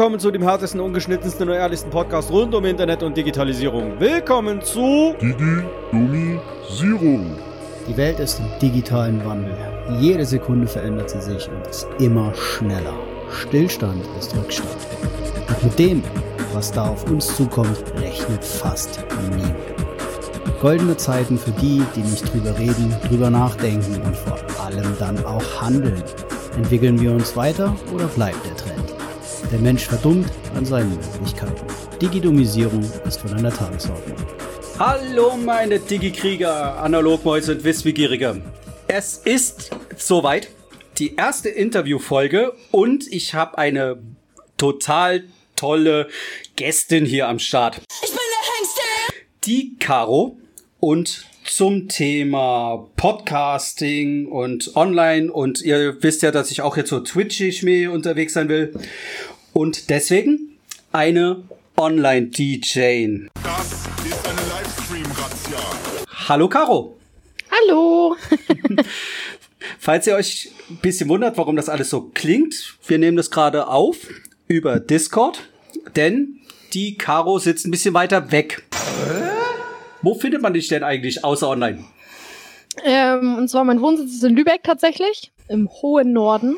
Willkommen zu dem härtesten, ungeschnittensten und ehrlichsten Podcast rund um Internet und Digitalisierung. Willkommen zu Digi-Domisierung. Die Welt ist im digitalen Wandel. Jede Sekunde verändert sie sich und ist immer schneller. Stillstand ist Rückstand. Und mit dem, was da auf uns zukommt, rechnet fast niemand. Goldene Zeiten für die, die nicht drüber reden, drüber nachdenken und vor allem dann auch handeln. Entwickeln wir uns weiter oder bleibt der Trend? Der Mensch verdummt an seinen Möglichkeiten. Digidomisierung ist von einer Tagesordnung. Hallo meine Digi-Krieger, Analogmäuse und Wissbegierige. Es ist soweit, die erste Interviewfolge und ich habe eine total tolle Gästin hier am Start. Ich bin der Hengste. Die Caro und zum Thema Podcasting und Online und ihr wisst ja, dass ich auch jetzt so twitchig mir unterwegs sein will und deswegen eine Online-DJ. Das ist eine Livestream-Razzia. Hallo Caro. Hallo. Falls ihr euch ein bisschen wundert, warum das alles so klingt, wir nehmen das gerade auf über Discord, denn die Caro sitzt ein bisschen weiter weg. Wo findet man dich denn eigentlich außer online? Ähm, und zwar mein Wohnsitz ist in Lübeck tatsächlich, im hohen Norden.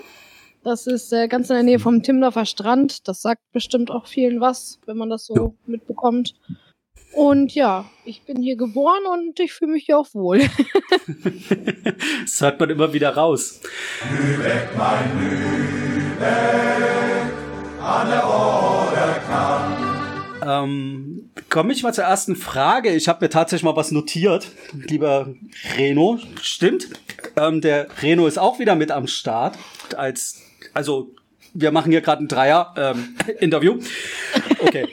Das ist äh, ganz in der Nähe vom Timdorfer Strand. Das sagt bestimmt auch vielen was, wenn man das so Ja. mitbekommt. Und ja, ich bin hier geboren und ich fühle mich hier auch wohl. Das hört man immer wieder raus. Ähm, komme ich mal zur ersten Frage. Ich habe mir tatsächlich mal was notiert, lieber Reno. Stimmt. Ähm, der Reno ist auch wieder mit am Start. Als, also, wir machen hier gerade ein Dreier-Interview. okay,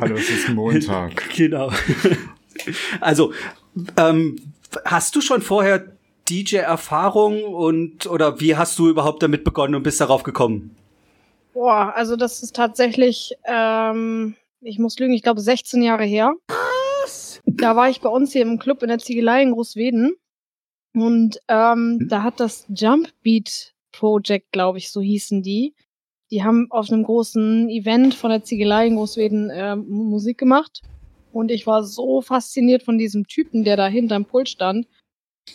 Hallo, es ist Montag. genau. Also, ähm, hast du schon vorher DJ-Erfahrung und oder wie hast du überhaupt damit begonnen und bist darauf gekommen? Boah, also das ist tatsächlich, ähm, ich muss lügen, ich glaube 16 Jahre her. Da war ich bei uns hier im Club in der Ziegelei in Großweden. Und ähm, da hat das Jump Beat Project, glaube ich, so hießen die. Die haben auf einem großen Event von der Ziegelei in Großweden äh, Musik gemacht. Und ich war so fasziniert von diesem Typen, der da hinterm Pult stand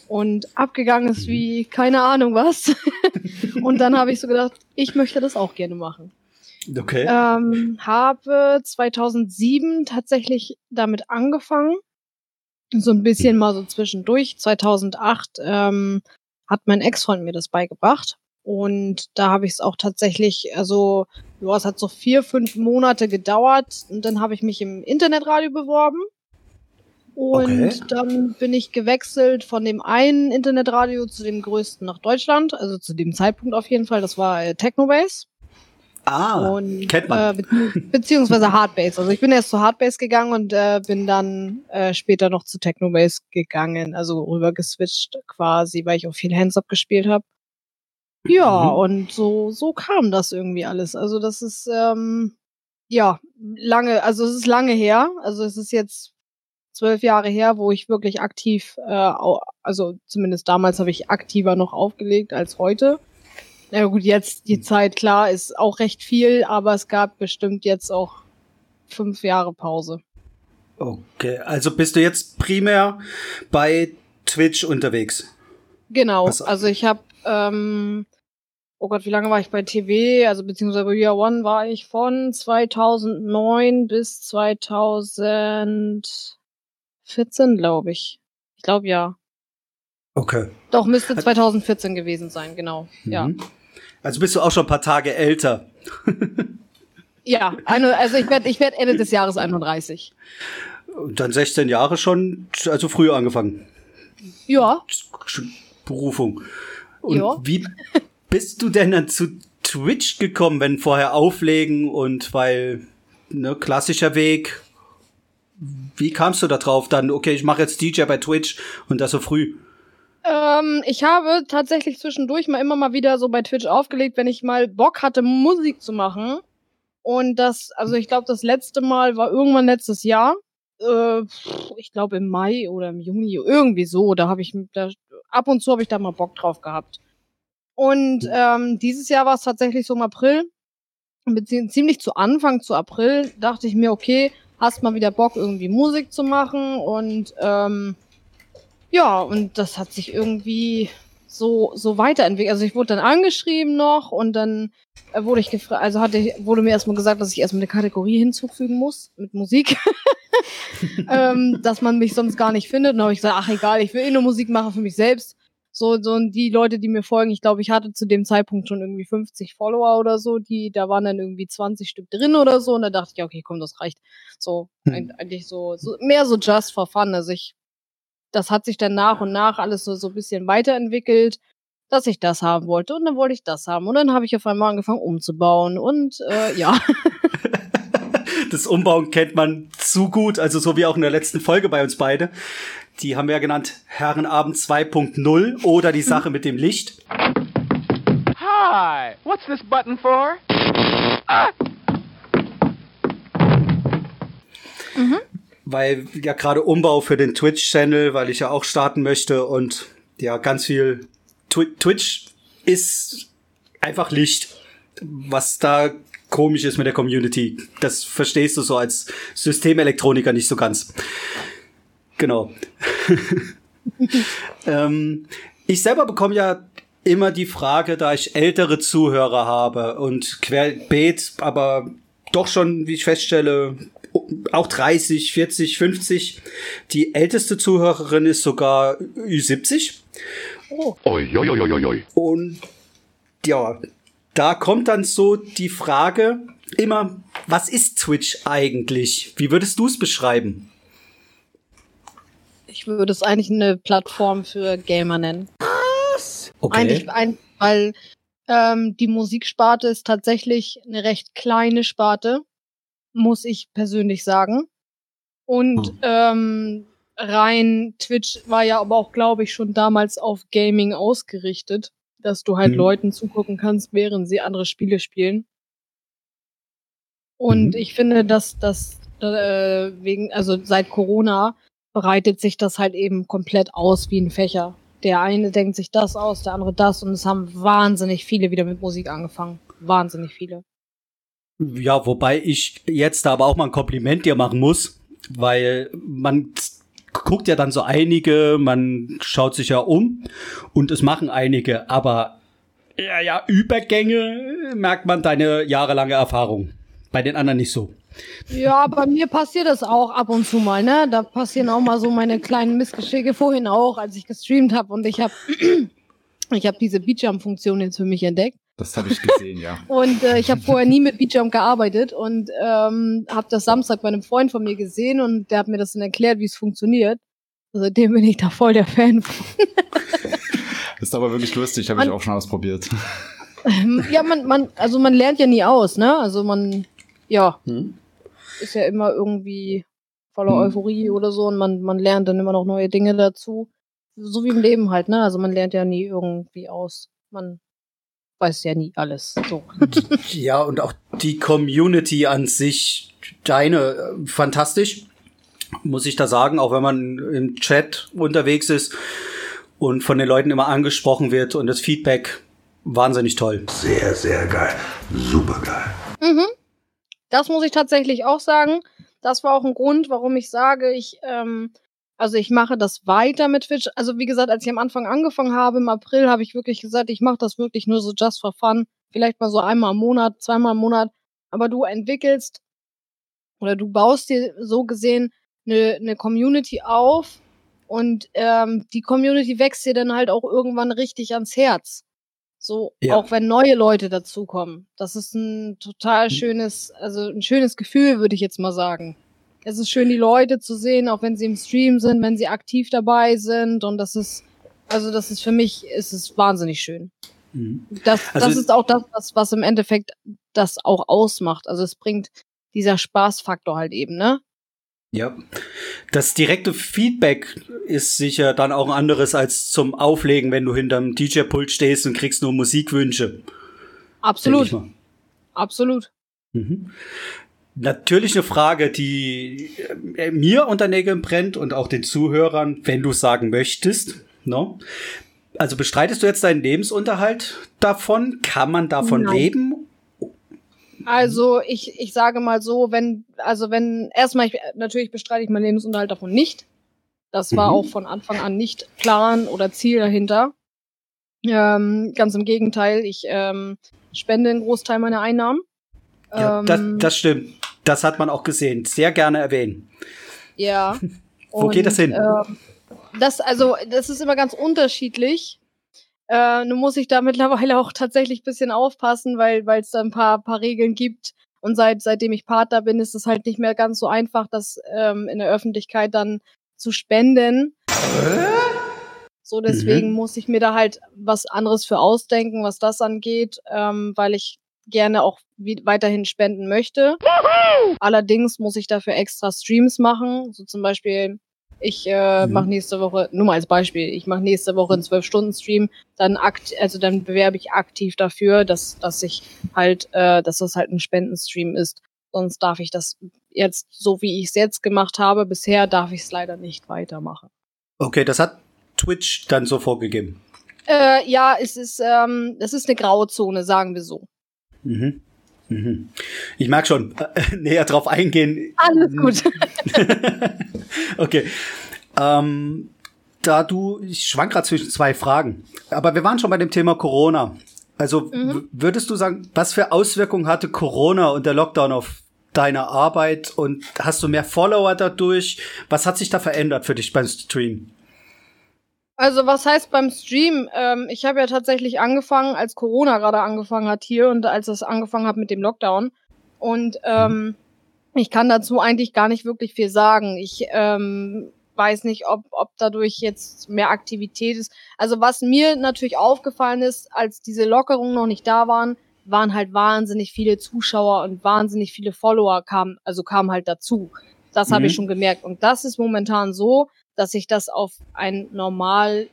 und abgegangen ist wie keine Ahnung was. und dann habe ich so gedacht, ich möchte das auch gerne machen. Okay. Ähm, habe 2007 tatsächlich damit angefangen. So ein bisschen mal so zwischendurch. 2008 ähm, hat mein Ex-Freund mir das beigebracht. Und da habe ich es auch tatsächlich, also, ja, es hat so vier, fünf Monate gedauert. Und dann habe ich mich im Internetradio beworben. Und Okay. dann bin ich gewechselt von dem einen Internetradio zu dem größten nach Deutschland. Also zu dem Zeitpunkt auf jeden Fall. Das war äh, Technobase. Ah, Und, kennt man. Äh, bezieh beziehungsweise Hardbase. Also ich bin erst zu Hardbase gegangen und äh, bin dann äh, später noch zu Technobase gegangen, also rüber geswitcht quasi, weil ich auch viel Hands-Up gespielt habe. Ja, Mhm. und so, so kam das irgendwie alles. Also das ist, ähm, ja, lange, also es ist lange her. Also es ist jetzt zwölf Jahre her, wo ich wirklich aktiv, äh, also zumindest damals habe ich aktiver noch aufgelegt als heute. Na ja, gut, jetzt die Zeit, klar, ist auch recht viel, aber es gab bestimmt jetzt auch fünf Jahre Pause. Okay, also bist du jetzt primär bei Twitch unterwegs? Genau, Was- also ich habe, ähm, oh Gott, wie lange war ich bei TV? Also beziehungsweise bei Year One war ich von 2009 bis 2014, glaube ich. Ich glaube ja. Okay. Doch, müsste 2014 gewesen sein, genau. Ja. Also bist du auch schon ein paar Tage älter. Ja, also ich werde ich werd Ende des Jahres 31. Und dann 16 Jahre schon, also früher angefangen. Ja, Berufung. Und Ja. wie bist du denn dann zu Twitch gekommen, wenn vorher auflegen und weil, ne, klassischer Weg. Wie kamst du da drauf dann, okay, ich mache jetzt DJ bei Twitch und das so früh? Ähm, ich habe tatsächlich zwischendurch mal immer mal wieder so bei Twitch aufgelegt, wenn ich mal Bock hatte, Musik zu machen. Und das, also ich glaube, das letzte Mal war irgendwann letztes Jahr. Äh, ich glaube im Mai oder im Juni, irgendwie so. Da habe ich, da, ab und zu habe ich da mal Bock drauf gehabt. Und ähm, dieses Jahr war es tatsächlich so im April, beziehungsweise ziemlich zu Anfang zu April, dachte ich mir, okay, hast mal wieder Bock, irgendwie Musik zu machen. Und ähm, ja, und das hat sich irgendwie so, so weiterentwickelt. Also ich wurde dann angeschrieben noch und dann äh, wurde ich gefragt, also hatte, wurde mir erstmal gesagt, dass ich erstmal eine Kategorie hinzufügen muss mit Musik. ähm, dass man mich sonst gar nicht findet. Und dann habe ich gesagt, ach egal, ich will eh nur Musik machen für mich selbst. So, so und die Leute, die mir folgen, ich glaube, ich hatte zu dem Zeitpunkt schon irgendwie 50 Follower oder so, die, da waren dann irgendwie 20 Stück drin oder so, und da dachte ich, okay, komm, das reicht. So, Hm. eigentlich so, so, mehr so just for fun. Also ich, das hat sich dann nach und nach alles so, so ein bisschen weiterentwickelt, dass ich das haben wollte und dann wollte ich das haben und dann habe ich auf einmal angefangen umzubauen und äh, ja. Das Umbauen kennt man zu gut, also so wie auch in der letzten Folge bei uns beide. Die haben wir ja genannt Herrenabend 2.0 oder die Sache mit dem Licht. Hi, what's this button for? Weil ja gerade Umbau für den Twitch-Channel, weil ich ja auch starten möchte und ja ganz viel Twi Twitch ist einfach Licht, was da komisch ist mit der Community. Das verstehst du so als Systemelektroniker nicht so ganz. Genau. ähm, ich selber bekomme ja immer die Frage, da ich ältere Zuhörer habe und querbeet, aber doch schon, wie ich feststelle, auch 30, 40, 50. Die älteste Zuhörerin ist sogar Ü70. Oi, oi, oi, oi, oi. Und ja, da kommt dann so die Frage immer, was ist Twitch eigentlich? Wie würdest du es beschreiben? Ich würde es eigentlich eine Plattform für Gamer nennen. Eigentlich, ein, weil ähm, die Musiksparte ist tatsächlich eine recht kleine Sparte, muss ich persönlich sagen. Und Hm. ähm, rein Twitch war ja aber auch, glaube ich, schon damals auf Gaming ausgerichtet, dass du halt Mhm. Leuten zugucken kannst, während sie andere Spiele spielen. Und Mhm. ich finde, dass das äh, wegen, also seit Corona breitet sich das halt eben komplett aus wie ein Fächer. Der eine denkt sich das aus, der andere das und es haben wahnsinnig viele wieder mit Musik angefangen. Wahnsinnig viele. Ja, wobei ich jetzt aber auch mal ein Kompliment dir machen muss, weil man guckt ja dann so einige, man schaut sich ja um und es machen einige, aber ja, ja, Übergänge merkt man deine jahrelange Erfahrung. Bei den anderen nicht so. Ja, bei mir passiert das auch ab und zu mal, ne? Da passieren auch mal so meine kleinen Missgeschicke vorhin auch, als ich gestreamt habe und ich habe ich habe diese Beatjump-Funktion jetzt für mich entdeckt. Das habe ich gesehen, ja. Und äh, ich habe vorher nie mit Beatjump gearbeitet und ähm, habe das Samstag bei einem Freund von mir gesehen und der hat mir das dann erklärt, wie es funktioniert. Seitdem bin ich da voll der Fan von. Ist aber wirklich lustig, habe ich auch schon ausprobiert. Ähm, ja, man, man, also man lernt ja nie aus, ne? Also man, ja, Hm? ist ja immer irgendwie voller Hm. Euphorie oder so und man, man lernt dann immer noch neue Dinge dazu. So wie im Leben halt, ne? Also man lernt ja nie irgendwie aus. Man weiß ja nie alles. So. Ja, und auch die Community an sich, deine, äh, fantastisch, muss ich da sagen, auch wenn man im Chat unterwegs ist und von den Leuten immer angesprochen wird und das Feedback wahnsinnig toll. Sehr, sehr geil. Super geil. Mhm. Das muss ich tatsächlich auch sagen. Das war auch ein Grund, warum ich sage, ich, ähm, also ich mache das weiter mit Twitch. Also wie gesagt, als ich am Anfang angefangen habe, im April, habe ich wirklich gesagt, ich mache das wirklich nur so just for fun. Vielleicht mal so einmal im Monat, zweimal im Monat. Aber du entwickelst oder du baust dir so gesehen eine, eine Community auf und ähm, die Community wächst dir dann halt auch irgendwann richtig ans Herz. So, Ja. auch wenn neue Leute dazukommen. Das ist ein total schönes, also ein schönes Gefühl, würde ich jetzt mal sagen. Es ist schön, die Leute zu sehen, auch wenn sie im Stream sind, wenn sie aktiv dabei sind. Und das ist, also das ist für mich, ist es wahnsinnig schön. Das, Also- das ist auch das, was, was im Endeffekt das auch ausmacht. Also es bringt dieser Spaßfaktor halt eben, ne? Ja. Das direkte Feedback ist sicher dann auch ein anderes als zum Auflegen, wenn du hinterm DJ-Pult stehst und kriegst nur Musikwünsche. Absolut, absolut. Mhm. Natürlich eine Frage, die äh, mir unter Nägeln brennt und auch den Zuhörern, wenn du sagen möchtest. No? Also bestreitest du jetzt deinen Lebensunterhalt davon? Kann man davon Nein. leben? Also ich, ich sage mal so, wenn, also wenn, erstmal, ich, natürlich bestreite ich meinen Lebensunterhalt davon nicht. Das war Mhm. auch von Anfang an nicht Plan oder Ziel dahinter. Ähm, ganz im Gegenteil, ich ähm, spende einen Großteil meiner Einnahmen. Ja, das, Ähm, das stimmt. Das hat man auch gesehen. Sehr gerne erwähnen. Ja. Wo geht das hin? ähm, das, also, das ist immer ganz unterschiedlich. Äh, nun muss ich da mittlerweile auch tatsächlich ein bisschen aufpassen, weil weil es da ein paar, paar Regeln gibt. Und seit, seitdem ich Partner bin, ist es halt nicht mehr ganz so einfach, das ähm, in der Öffentlichkeit dann zu spenden. So, deswegen Mhm. muss ich mir da halt was anderes für ausdenken, was das angeht, ähm, weil ich gerne auch weiterhin spenden möchte. Allerdings muss ich dafür extra Streams machen. So zum Beispiel, ich äh, Mhm. mache nächste Woche, nur mal als Beispiel, ich mache nächste Woche einen 12-Stunden-Stream, dann akt, also dann bewerbe ich aktiv dafür, dass, dass ich halt, äh, dass das halt ein Spendenstream ist. Sonst darf ich das jetzt, so wie ich es jetzt gemacht habe, bisher darf ich es leider nicht weitermachen. Okay, das hat Twitch dann so vorgegeben. Äh, ja, es ist, ähm, es ist eine Grauzone, sagen wir so. Mhm. Mhm. Ich mag schon äh, näher drauf eingehen. Alles gut. okay. Ähm, da du, ich schwank gerade zwischen zwei Fragen. Aber wir waren schon bei dem Thema Corona. Also Mhm. würdest du sagen, was für Auswirkungen hatte Corona und der Lockdown auf deine Arbeit und hast du mehr Follower dadurch? Was hat sich da verändert für dich beim Stream? Also was heißt beim Stream? Ähm, ich habe ja tatsächlich angefangen, als Corona gerade angefangen hat hier und als es angefangen hat mit dem Lockdown. Und ähm, ich kann dazu eigentlich gar nicht wirklich viel sagen. Ich ähm, weiß nicht, ob, ob dadurch jetzt mehr Aktivität ist. Also was mir natürlich aufgefallen ist, als diese Lockerungen noch nicht da waren, waren halt wahnsinnig viele Zuschauer und wahnsinnig viele Follower kamen, also kamen halt dazu. Das habe ich Mhm. schon gemerkt. Und das ist momentan so, dass sich das auf ein normal,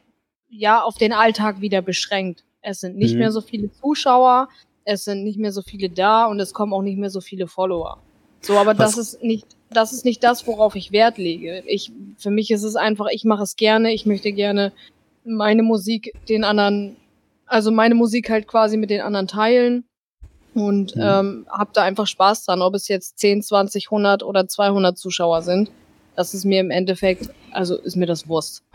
ja, auf den Alltag wieder beschränkt. Es sind nicht Mhm. mehr so viele Zuschauer, es sind nicht mehr so viele da und es kommen auch nicht mehr so viele Follower. So, aber Was- das ist nicht, das ist nicht das, worauf ich Wert lege. Ich, für mich ist es einfach, ich mache es gerne, ich möchte gerne meine Musik den anderen, also meine Musik halt quasi mit den anderen teilen und Mhm. ähm, hab da einfach Spaß dran, ob es jetzt 10, 20, 100 oder 200 Zuschauer sind. Das ist mir im Endeffekt, also ist mir das Wurst.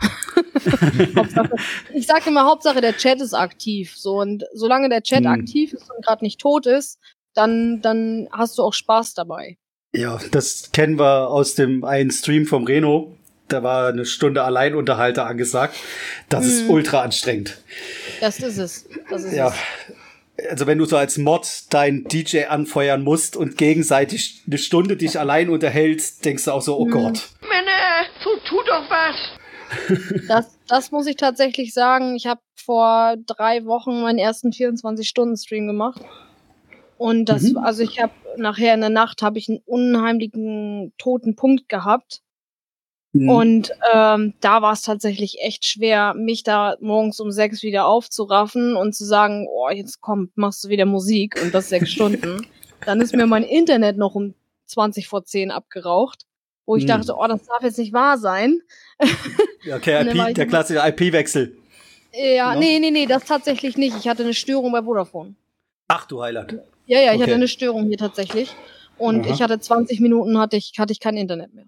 Ich sage immer, Hauptsache der Chat ist aktiv. So und solange der Chat Mhm. aktiv ist und gerade nicht tot ist, dann dann hast du auch Spaß dabei. Ja, das kennen wir aus dem einen Stream vom Reno. Da war eine Stunde Alleinunterhalter angesagt. Das ist Mhm. ultra anstrengend. Das ist es. Das ist Ja. es. Also wenn du so als Mod deinen DJ anfeuern musst und gegenseitig eine Stunde dich allein unterhältst, denkst du auch so, oh Mhm. Gott. Männer, so tut doch was. Das, das muss ich tatsächlich sagen. Ich habe vor drei Wochen meinen ersten 24-Stunden-Stream gemacht. Und das, Mhm. also ich habe nachher in der Nacht habe ich einen unheimlichen toten Punkt gehabt. Mhm. Und ähm, da war es tatsächlich echt schwer, mich da morgens um sechs wieder aufzuraffen und zu sagen, oh, jetzt komm, machst du wieder Musik und das sechs Stunden. Dann ist mir mein Internet noch um 20 vor 10 abgeraucht, wo ich Hm. dachte, oh, das darf jetzt nicht wahr sein. Okay, IP, der klassische IP-Wechsel. Ja, No? nee, nee, nee, das tatsächlich nicht. Ich hatte eine Störung bei Vodafone. Ach du Heiland. Ja, ja, ich Okay. hatte eine Störung hier tatsächlich. Und Aha. ich hatte 20 Minuten hatte ich, hatte ich kein Internet mehr.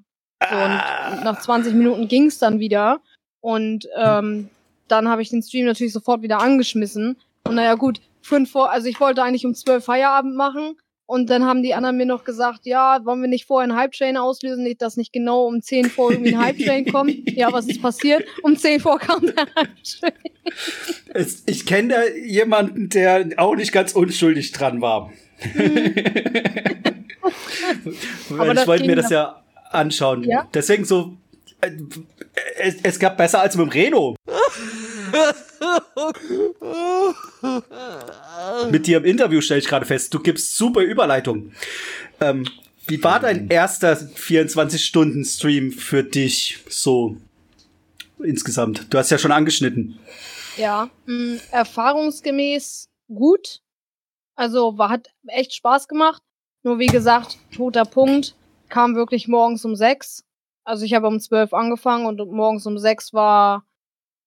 So, Ah. und nach 20 Minuten ging es dann wieder. Und ähm, dann habe ich den Stream natürlich sofort wieder angeschmissen. Und naja, gut, fünf vor, also ich wollte eigentlich um 12 Feierabend machen. Und dann haben die anderen mir noch gesagt, ja, wollen wir nicht vorher einen Hype-Train auslösen, nicht, dass nicht genau um 10 vor irgendwie ein Hype-Train kommt. Ja, was ist passiert? Um 10 vor kam der Hype-Train. Ich kenne da jemanden, der auch nicht ganz unschuldig dran war. Aber ich wollte mir das ja anschauen. Ja? Deswegen so, äh, es, es gab besser als mit dem Reno. Mit dir im Interview stelle ich gerade fest, du gibst super Überleitung. Ähm, wie war dein erster 24-Stunden-Stream für dich so insgesamt? Du hast ja schon angeschnitten. Ja, mh, erfahrungsgemäß gut. Also war, hat echt Spaß gemacht. Nur wie gesagt, toter Punkt, kam wirklich morgens um sechs. Also ich habe um zwölf angefangen und morgens um sechs war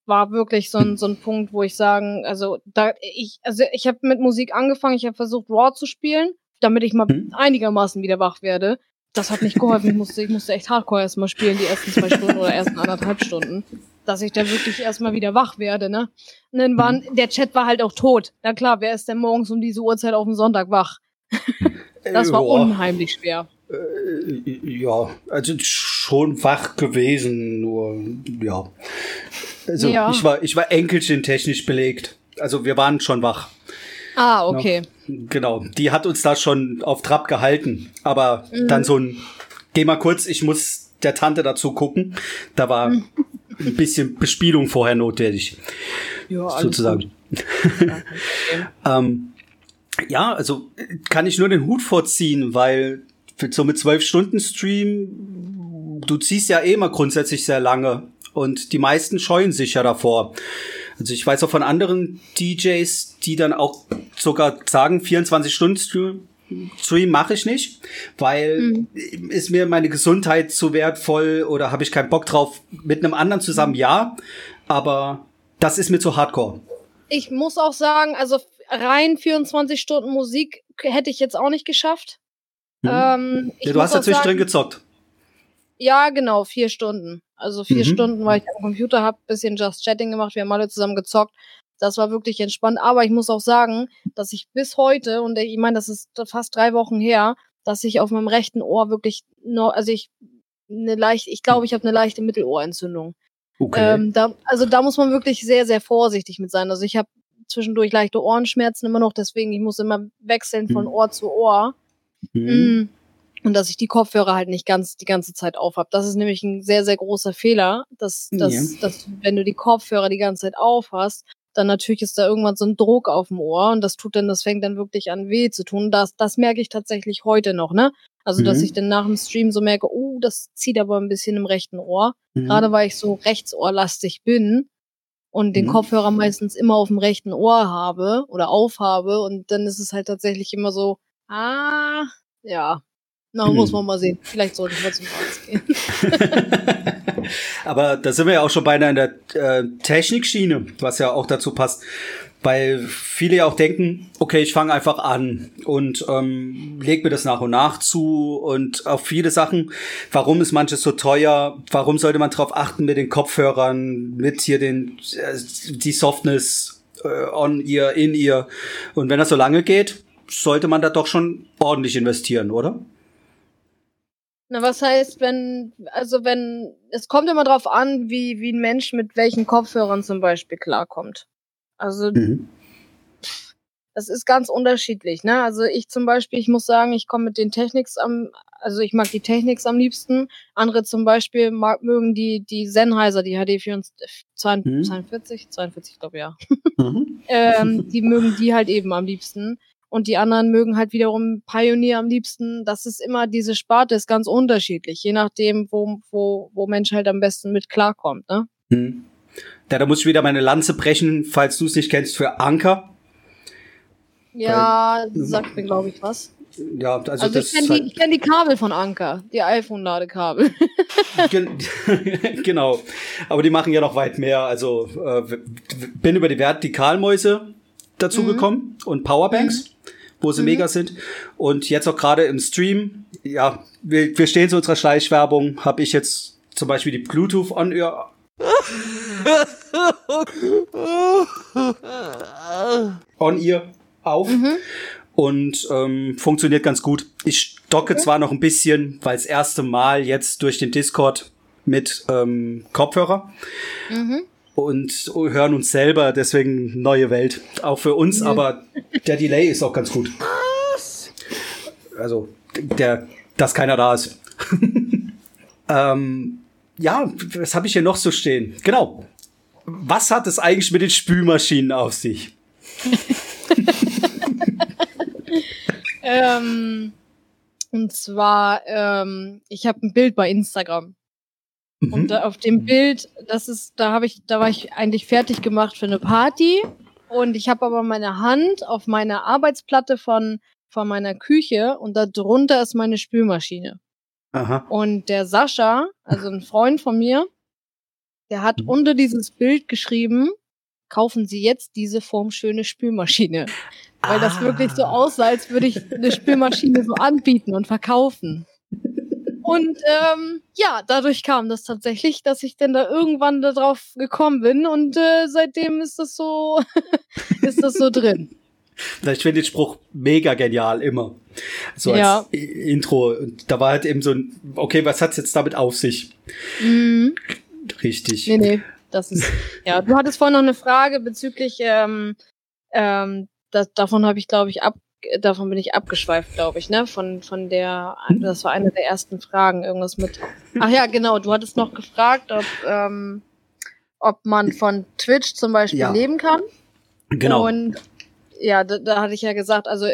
war wirklich so ein, so ein Punkt, wo ich sagen, also da ich also ich habe mit Musik angefangen, ich habe versucht Raw zu spielen, damit ich mal Hm. einigermaßen wieder wach werde. Das hat nicht geholfen. Ich musste, ich musste echt Hardcore erstmal spielen, die ersten zwei Stunden oder ersten anderthalb Stunden. Dass ich da wirklich erstmal wieder wach werde, ne? Und dann waren, der Chat war halt auch tot. Na klar, wer ist denn morgens um diese Uhrzeit auf dem Sonntag wach? Das war unheimlich schwer. Ja, also schon wach gewesen, nur ja. Also Ja. ich war ich war Enkelchen technisch belegt. Also wir waren schon wach. Ah, okay. Genau, die hat uns da schon auf Trab gehalten, aber Mhm. dann so ein geh mal kurz, ich muss der Tante dazu gucken. Da war Mhm. ein bisschen Bespielung vorher notwendig, Ja, sozusagen. ähm, ja, also kann ich nur den Hut vorziehen, weil so mit zwölf Stunden Stream, du ziehst ja eh immer grundsätzlich sehr lange und die meisten scheuen sich ja davor. Also ich weiß auch von anderen DJs, die dann auch sogar sagen, 24 Stunden Stream, Stream mache ich nicht, weil ist mir meine Gesundheit zu wertvoll oder habe ich keinen Bock drauf. Mit einem anderen zusammen ja, aber das ist mir zu hardcore. Ich muss auch sagen, also rein 24 Stunden Musik hätte ich jetzt auch nicht geschafft. Ähm, ich Ja, du hast ja zwischendrin sagen, gezockt. Ja, genau, vier Stunden. Also vier Mhm. Stunden, weil ich am Computer habe, bisschen Just Chatting gemacht, wir haben alle zusammen gezockt. Das war wirklich entspannt. Aber ich muss auch sagen, dass ich bis heute, und ich meine, das ist fast drei Wochen her, dass ich auf meinem rechten Ohr wirklich nur, also ich eine leicht, ich glaube, ich habe eine leichte Mittelohrentzündung. Okay. Ähm, da, also da muss man wirklich sehr, sehr vorsichtig mit sein. Also ich habe zwischendurch leichte Ohrenschmerzen immer noch, deswegen ich muss immer wechseln von Hm. Ohr zu Ohr. Mhm. Und dass ich die Kopfhörer halt nicht ganz die ganze Zeit aufhab. Das ist nämlich ein sehr, sehr großer Fehler, dass, dass, Ja. dass wenn du die Kopfhörer die ganze Zeit auf hast, dann natürlich ist da irgendwann so ein Druck auf dem Ohr und das tut dann, das fängt dann wirklich an weh zu tun. Das, das merke ich tatsächlich heute noch, ne? Also, dass Mhm. ich dann nach dem Stream so merke, oh, das zieht aber ein bisschen im rechten Ohr. Mhm. Gerade weil ich so rechtsohrlastig bin und den Mhm. Kopfhörer meistens immer auf dem rechten Ohr habe oder aufhabe und dann ist es halt tatsächlich immer so, ah, ja, na, Mhm. muss man mal sehen. Vielleicht sollte ich mal zum Arzt gehen. Aber da sind wir ja auch schon beinahe in der äh, Technikschiene, was ja auch dazu passt. Weil viele ja auch denken, okay, ich fange einfach an und ähm, leg mir das nach und nach zu und auf viele Sachen, warum ist manches so teuer, warum sollte man drauf achten mit den Kopfhörern, mit hier den äh, die Softness äh, on ear, in ear. Und wenn das so lange geht, sollte man da doch schon ordentlich investieren, oder? Na, was heißt, wenn, also wenn, es kommt immer drauf an, wie, wie ein Mensch mit welchen Kopfhörern zum Beispiel klarkommt. Also, Mhm. das ist ganz unterschiedlich, ne? Also ich zum Beispiel, ich muss sagen, ich komme mit den Technics am, also ich mag die Technics am liebsten. Andere zum Beispiel mag, mögen die, die Sennheiser, die HD 42, Mhm. 42, 42, ich glaube ja. Mhm. ähm, die mögen die halt eben am liebsten. Und die anderen mögen halt wiederum Pioneer am liebsten. Das ist immer, diese Sparte ist ganz unterschiedlich, je nachdem, wo, wo, wo Mensch halt am besten mit klarkommt, ne? Hm. Ja, da muss ich wieder meine Lanze brechen, falls du es nicht kennst, für Anker. Ja, sagt mir, glaube ich, was. Ja, also, Also, ich kenne die, halt, ich kenn die Kabel von Anker, die iPhone-Ladekabel. gen genau. Aber die machen ja noch weit mehr. Also äh, bin über die Vertikalmäuse dazu gekommen und Powerbanks, wo sie mega sind. Und jetzt auch gerade im Stream, ja, wir, wir stehen zu unserer Schleichwerbung, habe ich jetzt zum Beispiel die Bluetooth on ear on ear auf. Und ähm, funktioniert ganz gut. Ich stocke zwar noch ein bisschen, weil das erste Mal jetzt durch den Discord mit ähm, Kopfhörer und hören uns selber, deswegen neue Welt. Auch für uns, aber der Delay ist auch ganz gut. Also, der, dass keiner da ist. ähm, ja, was habe ich hier noch so stehen? Genau. was hat es eigentlich mit den Spülmaschinen auf sich? ähm, und zwar, ähm, ich habe ein Bild bei Instagram. Mhm. Und da auf dem Bild, das ist, da habe ich, da war ich eigentlich fertig gemacht für eine Party. Und ich habe aber meine Hand auf meiner Arbeitsplatte von, von meiner Küche und da drunter ist meine Spülmaschine. Aha. Und der Sascha, also ein Freund von mir, der hat Mhm. unter dieses Bild geschrieben, kaufen Sie jetzt diese formschöne Spülmaschine. Weil das wirklich so Ah. aussah, als würde ich eine Spülmaschine so anbieten und verkaufen. Und ähm, ja, dadurch kam das tatsächlich, dass ich dann da irgendwann darauf gekommen bin und äh, seitdem ist das so, ist das so drin. Ich finde den Spruch mega genial, immer. So als Ja. Intro. Und da war halt eben so ein, okay, was hat's jetzt damit auf sich? Mhm. Richtig. Nee, nee, das ist, ja, du hattest vorhin noch eine Frage bezüglich, ähm, ähm, das, davon habe ich, glaube ich, ab, davon bin ich abgeschweift, glaube ich, ne, von, von der, das war eine der ersten Fragen, irgendwas mit, ach ja, genau, du hattest noch gefragt, ob, ähm, ob man von Twitch zum Beispiel Ja. leben kann. Genau. Und ja, da, da hatte ich ja gesagt, also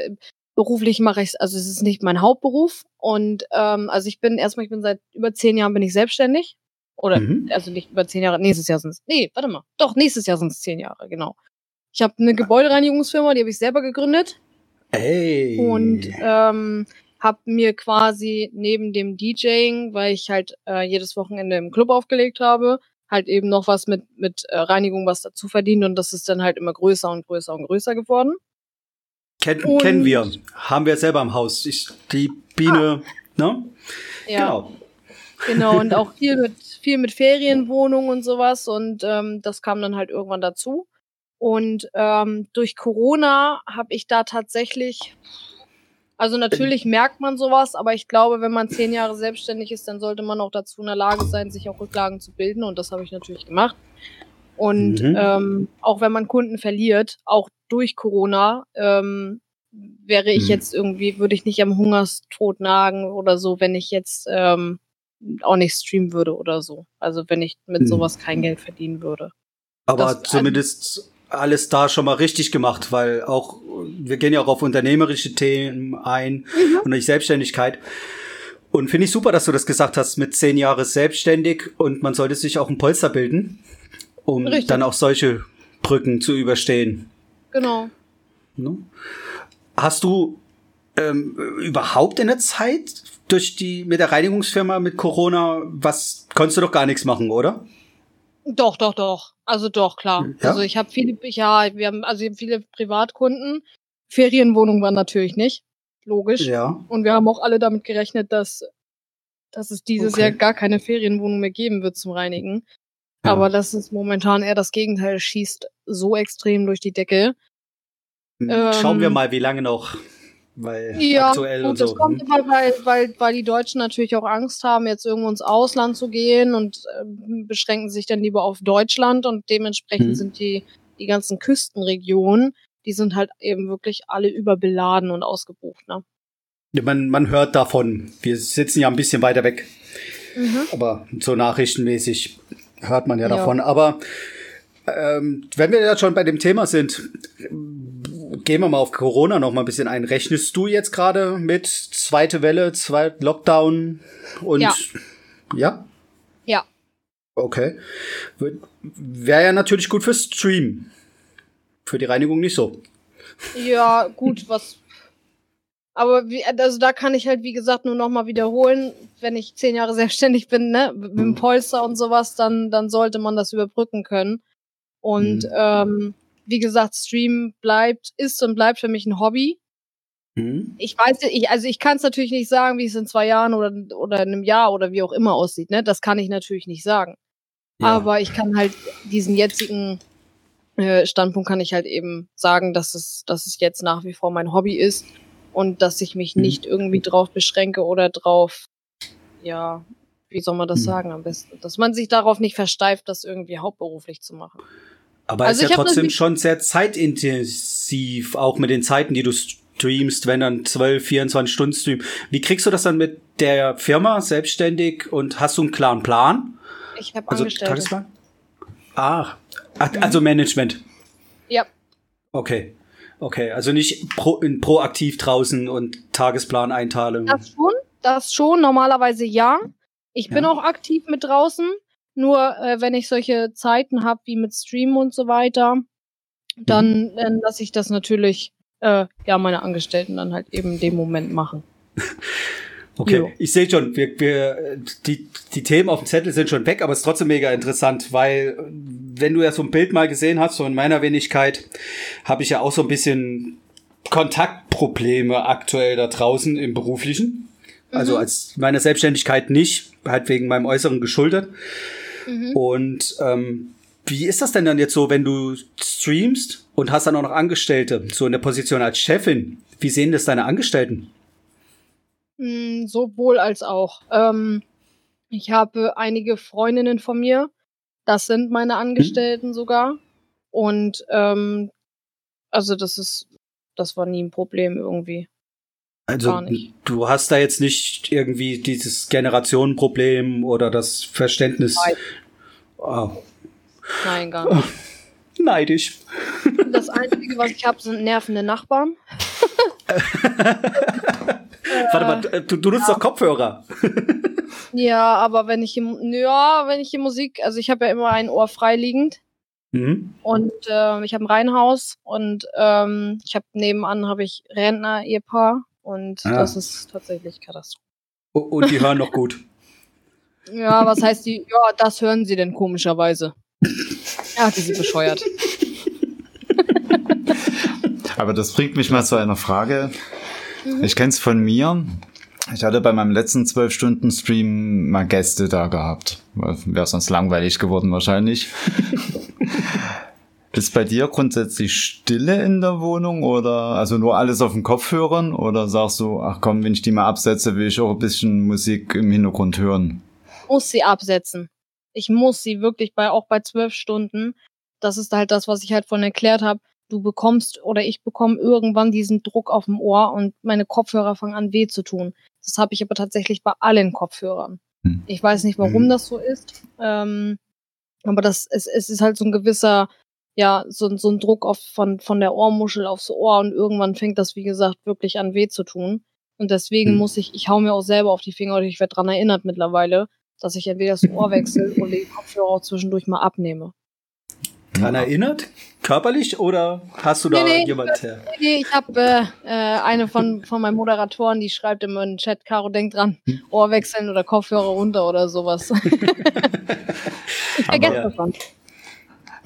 beruflich mache ich es, also es ist nicht mein Hauptberuf. Und ähm, also ich bin erstmal, ich bin seit über zehn Jahren bin ich selbstständig. Oder Mhm. also nicht über zehn Jahre, nächstes Jahr sind es. Nee, warte mal. Doch, nächstes Jahr sind es zehn Jahre, genau. Ich habe eine Gebäudereinigungsfirma, die habe ich selber gegründet Hey. und ähm, habe mir quasi neben dem DJing, weil ich halt äh, jedes Wochenende im Club aufgelegt habe, halt eben noch was mit mit äh, Reinigung was dazu verdient und das ist dann halt immer größer und größer und größer geworden. Ken, und- kennen wir. Haben wir selber im Haus. Ich, die Biene, ne? Ja. Genau. Genau, und auch viel mit, viel mit Ferienwohnungen und sowas. Und ähm, das kam dann halt irgendwann dazu. Und ähm, durch Corona habe ich da tatsächlich, also natürlich merkt man sowas, aber ich glaube, wenn man zehn Jahre selbstständig ist, dann sollte man auch dazu in der Lage sein, sich auch Rücklagen zu bilden. Und das habe ich natürlich gemacht. Und Mhm. ähm, auch wenn man Kunden verliert, auch durch Corona, ähm, wäre ich Mhm. jetzt irgendwie, würde ich nicht am Hungerstod nagen oder so, wenn ich jetzt ähm, auch nicht streamen würde oder so. Also wenn ich mit Mhm. sowas kein Geld verdienen würde. Aber Das- zumindest alles da schon mal richtig gemacht, weil auch, wir gehen ja auch auf unternehmerische Themen ein Mhm. und die Selbstständigkeit. Und finde ich super, dass du das gesagt hast, mit zehn Jahren selbstständig und man sollte sich auch ein Polster bilden, um Richtig. dann auch solche Brücken zu überstehen. Genau. Ne? Hast du ähm, überhaupt in der Zeit durch die mit der Reinigungsfirma mit Corona was konntest du doch gar nichts machen, oder? Doch, doch, doch. Also doch, klar. Ja? Also ich habe viele, ja, wir haben, also viele Privatkunden. Ferienwohnungen waren natürlich nicht. Logisch. Ja. Und wir haben auch alle damit gerechnet, dass, dass es dieses Okay. Jahr gar keine Ferienwohnung mehr geben wird zum Reinigen. Ja. Aber das ist momentan eher das Gegenteil, schießt so extrem durch die Decke. Schauen wir Ähm, mal, wie lange noch, weil Ja, aktuell gut, und so. das kommt hm? immer, weil, weil, weil die Deutschen natürlich auch Angst haben, jetzt irgendwo ins Ausland zu gehen und ähm, beschränken sich dann lieber auf Deutschland und dementsprechend Mhm. sind die, die ganzen Küstenregionen, die sind halt eben wirklich alle überbeladen und ausgebucht, ne? Ja, Man, man hört davon. Wir sitzen ja ein bisschen weiter weg, Mhm. aber so nachrichtenmäßig hört man ja, Ja. davon. Aber ähm, wenn wir ja schon bei dem Thema sind, gehen wir mal auf Corona noch mal ein bisschen ein. Rechnest du jetzt gerade mit zweite Welle, zweit Lockdown und Ja. ja? Ja. Okay. Wäre ja natürlich gut für Stream. Für die Reinigung nicht so. Ja, gut, was. Aber wie, also da kann ich halt, wie gesagt, nur nochmal wiederholen, wenn ich zehn Jahre selbstständig bin, ne, mit dem Mhm. Polster und sowas, dann, dann sollte man das überbrücken können. Und Mhm. ähm, wie gesagt, Stream bleibt, ist und bleibt für mich ein Hobby. Mhm. Ich weiß, ich, also ich kann es natürlich nicht sagen, wie es in zwei Jahren oder, oder in einem Jahr oder wie auch immer aussieht, ne? Das kann ich natürlich nicht sagen. Ja. Aber ich kann halt diesen jetzigen äh, Standpunkt kann ich halt eben sagen, dass es, dass es jetzt nach wie vor mein Hobby ist und dass ich mich Mhm. nicht irgendwie drauf beschränke oder drauf, ja, wie soll man das Mhm. sagen am besten, dass man sich darauf nicht versteift, das irgendwie hauptberuflich zu machen. Aber Also ist ja trotzdem schon sehr zeitintensiv, auch mit den Zeiten, die du streamst, wenn dann 12, 24 Stunden stream. Wie kriegst du das dann mit der Firma selbstständig und hast du einen klaren Plan? Ich habe Also Angestellte. Tagesplan? Ah, Ach, also Management. Ja. Okay. Okay, also nicht pro, in, proaktiv draußen und Tagesplan einteilen. Das schon, das schon, normalerweise ja. Ich bin Ja. auch aktiv mit draußen. Nur äh, wenn ich solche Zeiten habe wie mit Stream und so weiter, dann, Mhm. dann lasse ich das natürlich äh, ja meine Angestellten dann halt eben in dem Moment machen. Okay, Jo. ich sehe schon, wir, wir, die, die Themen auf dem Zettel sind schon weg, aber es ist trotzdem mega interessant, weil äh, wenn du ja so ein Bild mal gesehen hast, so in meiner Wenigkeit, habe ich ja auch so ein bisschen Kontaktprobleme aktuell da draußen im beruflichen. Also als meiner Selbstständigkeit nicht, halt wegen meinem Äußeren geschuldet. Und ähm, wie ist das denn dann jetzt so, wenn du streamst und hast dann auch noch Angestellte, so in der Position als Chefin? Wie sehen das deine Angestellten? Mm, sowohl als auch. Ähm, ich habe einige Freundinnen von mir, das sind meine Angestellten sogar. Und ähm, also das ist, das war nie ein Problem irgendwie. Also du hast da jetzt nicht irgendwie dieses Generationenproblem oder das Verständnis. Nein. Oh, Nein, gar nicht. neidisch. Das Einzige, was ich habe, sind nervende Nachbarn. Warte mal, du, du nutzt doch Kopfhörer. Ja, aber wenn ich im, ja, wenn ich die Musik, also ich habe ja immer ein Ohr freiliegend Mhm. und äh, ich habe ein Reihenhaus und ähm, ich habe nebenan habe ich Rentner Ehepaar und Ah. das ist tatsächlich Katastrophe. O- Und die hören noch gut. Ja, was heißt die? Ja, das hören sie denn komischerweise. Ja, die sind bescheuert. Aber das bringt mich mal zu einer Frage. Ich kenne es von mir. Ich hatte bei meinem letzten 12-Stunden-Stream mal Gäste da gehabt. Wäre sonst langweilig geworden wahrscheinlich. Ist bei dir grundsätzlich Stille in der Wohnung oder also nur alles auf den Kopfhörern oder sagst du, ach komm, wenn ich die mal absetze, will ich auch ein bisschen Musik im Hintergrund hören? Muss sie absetzen. Ich muss sie wirklich bei auch bei zwölf Stunden. Das ist halt das, was ich halt vorhin erklärt habe. Du bekommst oder ich bekomme irgendwann diesen Druck auf dem Ohr und meine Kopfhörer fangen an weh zu tun. Das habe ich aber tatsächlich bei allen Kopfhörern. Hm. Ich weiß nicht, warum Mhm. das so ist. Ähm, aber das es, es ist halt so ein gewisser, ja, so, so ein Druck auf, von, von der Ohrmuschel aufs Ohr und irgendwann fängt das, wie gesagt, wirklich an weh zu tun. Und deswegen Mhm. muss ich, ich hau mir auch selber auf die Finger oder ich werde dran erinnert mittlerweile, dass ich entweder das Ohr wechsle oder die Kopfhörer auch zwischendurch mal abnehme. Dran erinnert? Körperlich oder hast du da Nee, nee. jemand her? Nee, ich habe äh, äh, eine von, von meinen Moderatoren, die schreibt immer in den Chat, Caro, denk dran, Ohr wechseln oder Kopfhörer runter oder sowas. ich vergesse das dann.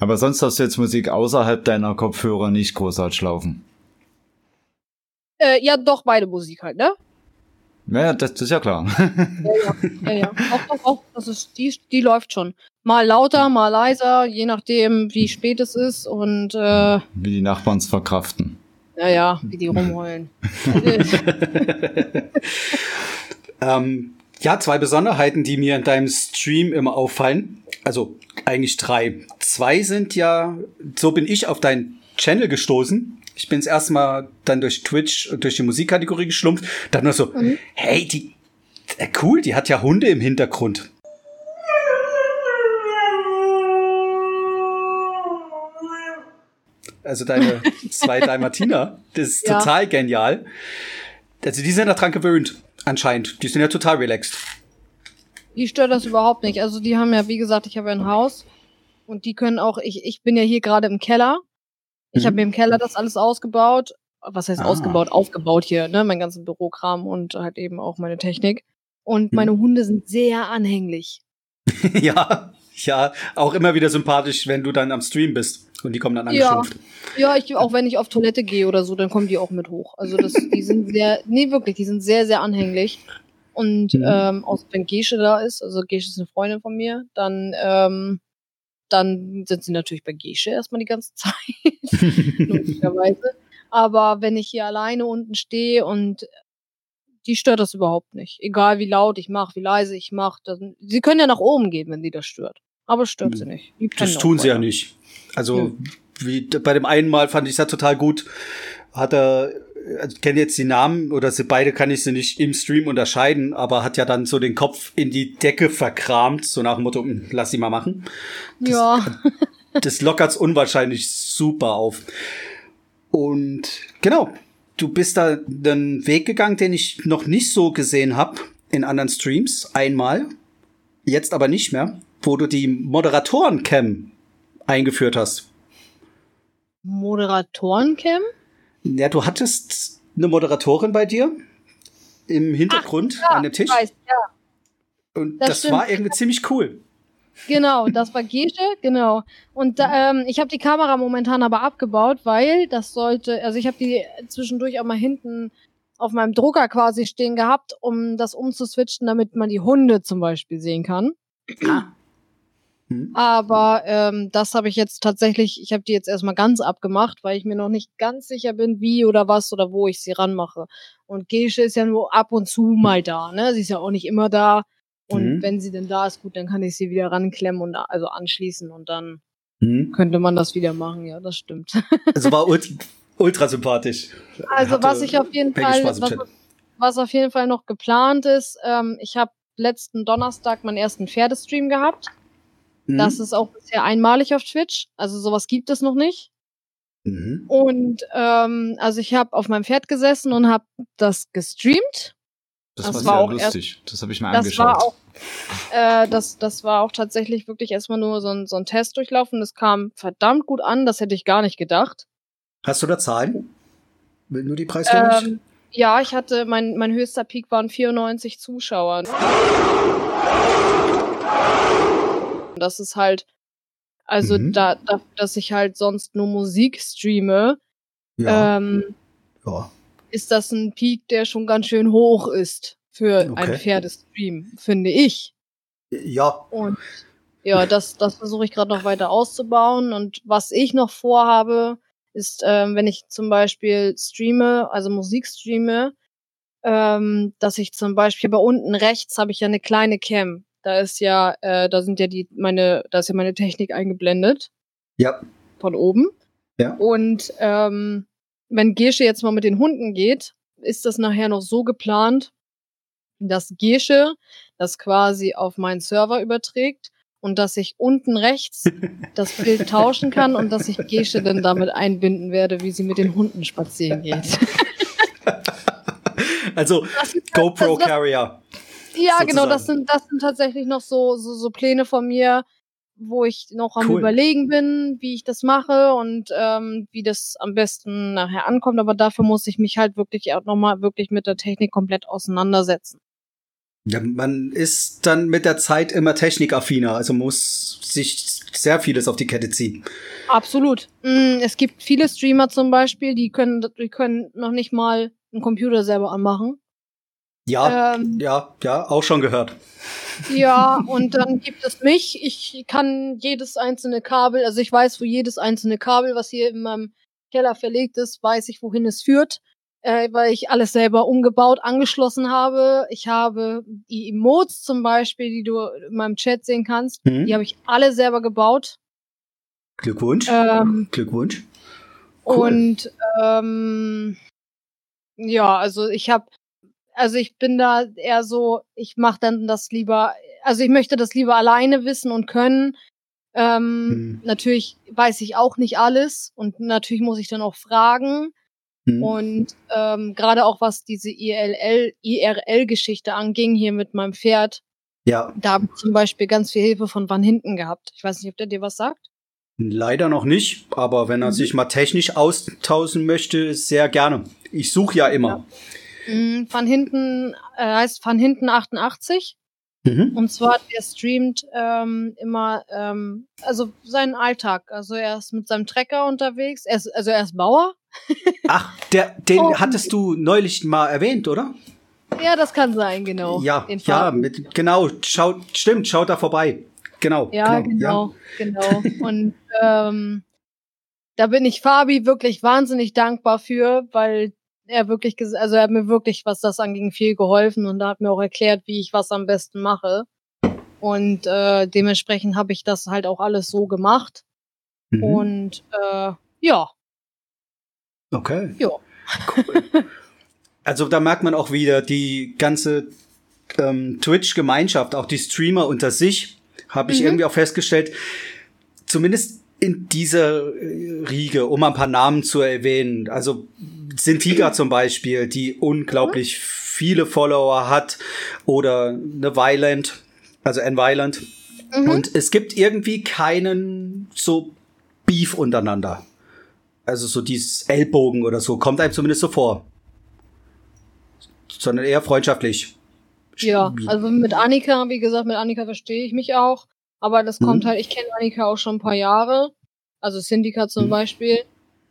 Aber sonst hast du jetzt Musik außerhalb deiner Kopfhörer nicht großartig laufen. Äh, ja, doch, beide Musik halt, ne? Ja, das, das ist ja klar. Ja, ja. Auch, doch, auch. Das ist, die, die läuft schon. Mal lauter, mal leiser, je nachdem, wie spät es ist und äh, Wie die Nachbarn es verkraften. naja, wie die rumheulen. Ähm, ja, zwei Besonderheiten, die mir in deinem Stream immer auffallen. Also eigentlich drei. Zwei sind ja, so bin ich auf deinen Channel gestoßen. Ich bin das erste Mal dann durch Twitch und durch die Musikkategorie geschlumpft. Dann nur so, hey, die, äh, cool, die hat ja Hunde im Hintergrund. Also deine zwei Dalmatiner, das ist Ja. total genial. Also die sind da dran gewöhnt, anscheinend. Die sind ja total relaxed. Die stört das überhaupt nicht. Also die haben ja, wie gesagt, ich habe ja ein Haus und die können auch, ich, ich bin ja hier gerade im Keller. Ich Mhm. habe mir im Keller das alles ausgebaut. Was heißt Ah. ausgebaut? Aufgebaut hier, ne? Mein ganzen Bürokram und halt eben auch meine Technik. Und Mhm. meine Hunde sind sehr anhänglich. ja, ja, auch immer wieder sympathisch, wenn du dann am Stream bist und die kommen dann Ja. angeschumpft. Ja, ich, auch wenn ich auf Toilette gehe oder so, dann kommen die auch mit hoch. Also das, die sind sehr, nee, wirklich, die sind sehr, sehr anhänglich. Und Mhm. ähm, außer wenn Gesche da ist, also Gesche ist eine Freundin von mir, dann, ähm, dann sind sie natürlich bei Gesche erstmal die ganze Zeit. logischerweise. Aber wenn ich hier alleine unten stehe und die stört das überhaupt nicht. Egal wie laut ich mache, wie leise ich mache. Sie können ja nach oben gehen, wenn die das stört. Aber stört sie nicht. Die Das tun sie ja nicht. Also, wie bei dem einen Mal fand ich es ja total gut. Hat er, ich kenne jetzt die Namen oder sie beide kann ich sie nicht im Stream unterscheiden, aber hat ja dann so den Kopf in die Decke verkramt, so nach dem Motto, "Hm, lass sie mal machen. Das- Ja. das lockert's unwahrscheinlich super auf. Und genau, du bist da einen Weg gegangen, den ich noch nicht so gesehen habe in anderen Streams. Einmal, jetzt aber nicht mehr, wo du die Moderatoren-Cam eingeführt hast. Moderatoren-Cam? Ja, du hattest eine Moderatorin bei dir im Hintergrund Ach, ja, an dem Tisch. Weiß, ja. Und das das, stimmt. war irgendwie ziemlich cool. Genau, das war Gesche, genau. Und da, ähm, ich habe die Kamera momentan aber abgebaut, weil das sollte, also ich habe die zwischendurch auch mal hinten auf meinem Drucker quasi stehen gehabt, um das umzuswitchen, damit man die Hunde zum Beispiel sehen kann. Hm. Aber ähm, das habe ich jetzt tatsächlich, ich habe die jetzt erstmal ganz abgemacht, weil ich mir noch nicht ganz sicher bin, wie oder was oder wo ich sie ranmache. Und Gesche ist ja nur ab und zu mal da, ne? Sie ist ja auch nicht immer da. Und Mhm. wenn sie denn da ist, gut, dann kann ich sie wieder ranklemmen und also anschließen und dann Hm. könnte man das wieder machen. Ja, das stimmt. Also war ult ultra sympathisch. Also Hatte was ich auf jeden Fall, was, was auf jeden Fall noch geplant ist, ähm, ich habe letzten Donnerstag meinen ersten Pferdestream gehabt. Das ist auch bisher einmalig auf Twitch. Also sowas gibt es noch nicht. Mhm. Und ähm, also ich habe auf meinem Pferd gesessen und habe das gestreamt. Das, Das war war sehr auch erst- lustig. Das habe ich mir Das angeschaut. war auch, äh, das, das war auch tatsächlich wirklich erstmal nur so ein, so ein Test durchlaufen. Das kam verdammt gut an. Das hätte ich gar nicht gedacht. Hast du da Zahlen? Will nur die Preisgänger? Ähm, ja, ich hatte, mein, mein höchster Peak waren 94 Zuschauer. Das ist halt, also Mhm. da, da, dass ich halt sonst nur Musik streame, ja. ähm, ja. ist das ein Peak, der schon ganz schön hoch ist für Okay. ein Pferdestream, finde ich. Ja. Und ja, das, das versuche ich gerade noch weiter auszubauen. Und was ich noch vorhabe, ist, ähm, wenn ich zum Beispiel streame, also Musik streame, ähm, dass ich zum Beispiel bei unten rechts habe ich ja eine kleine Cam. Da ist ja, äh, da sind ja die meine, da ist ja meine Technik eingeblendet Ja. von oben. Ja. Und ähm, wenn Gesche jetzt mal mit den Hunden geht, ist das nachher noch so geplant, dass Gesche das quasi auf meinen Server überträgt und dass ich unten rechts das Bild tauschen kann und dass ich Gesche dann damit einbinden werde, wie sie mit den Hunden spazieren geht. Also ist- GoPro Carrier. Ja, genau, das sind, das sind tatsächlich noch so, so, so Pläne von mir, wo ich noch am Cool. überlegen bin, wie ich das mache und ähm, wie das am besten nachher ankommt. Aber dafür muss ich mich halt wirklich auch nochmal wirklich mit der Technik komplett auseinandersetzen. Ja, man ist dann mit der Zeit immer technikaffiner, also muss sich sehr vieles auf die Kette ziehen. Absolut. Mm, Es gibt viele Streamer zum Beispiel, die können, die können noch nicht mal einen Computer selber anmachen. Ja, Ähm, ja, ja, auch schon gehört. Ja, und dann gibt es mich. Ich kann jedes einzelne Kabel, also ich weiß, wo jedes einzelne Kabel, was hier in meinem Keller verlegt ist, weiß ich, wohin es führt, äh, weil ich alles selber umgebaut, angeschlossen habe. Ich habe die Emotes zum Beispiel, die du in meinem Chat sehen kannst, Mhm. die habe ich alle selber gebaut. Glückwunsch. Ähm, Glückwunsch. Cool. Und ähm, ja, also ich habe, also ich bin da eher so, ich mache dann das lieber, also ich möchte das lieber alleine wissen und können. Ähm, Hm. Natürlich weiß ich auch nicht alles und natürlich muss ich dann auch fragen. Hm. Und ähm, gerade auch was diese IRL-Geschichte anging hier mit meinem Pferd, Ja, da habe ich zum Beispiel ganz viel Hilfe von Van Hinten gehabt. Ich weiß nicht, ob der dir was sagt. leider noch nicht, aber wenn er Mhm. sich mal technisch austauschen möchte, sehr gerne. Ich suche ja immer. Mm, Van Hinten äh, heißt Van Hinten 88. Mhm. Und zwar, der streamt ähm, immer, ähm, also seinen Alltag. Also er ist mit seinem Trecker unterwegs. Er ist, also er ist Bauer. Ach, der, den Oh. hattest du neulich mal erwähnt, oder? Ja, das kann sein, genau. ja, ja, mit, genau, schaut, stimmt, schaut da vorbei. Genau. Ja, genau, genau. Und ähm, da bin ich Fabi wirklich wahnsinnig dankbar für, weil er wirklich, also er hat mir wirklich, was das anging, viel geholfen und da hat mir auch erklärt, wie ich was am besten mache. Und äh, dementsprechend habe ich das halt auch alles so gemacht. Mhm. Und äh, ja, Okay. ja. Also da merkt man auch wieder die ganze ähm, Twitch-Gemeinschaft, auch die Streamer unter sich, habe ich Mhm. irgendwie auch festgestellt. Zumindest in diese äh, Riege, um ein paar Namen zu erwähnen. Also Sintiga zum Beispiel, die unglaublich viele Follower hat, oder eine Violent, also N-Violent. Und es gibt irgendwie keinen so Beef untereinander. Also so dieses Ellbogen oder so, kommt einem zumindest so vor. Sondern eher freundschaftlich. Ja, also mit Annika, wie gesagt, mit Annika verstehe ich mich auch. Aber das kommt Mhm. halt, ich kenne Annika auch schon ein paar Jahre. Also Syndica zum Mhm. Beispiel.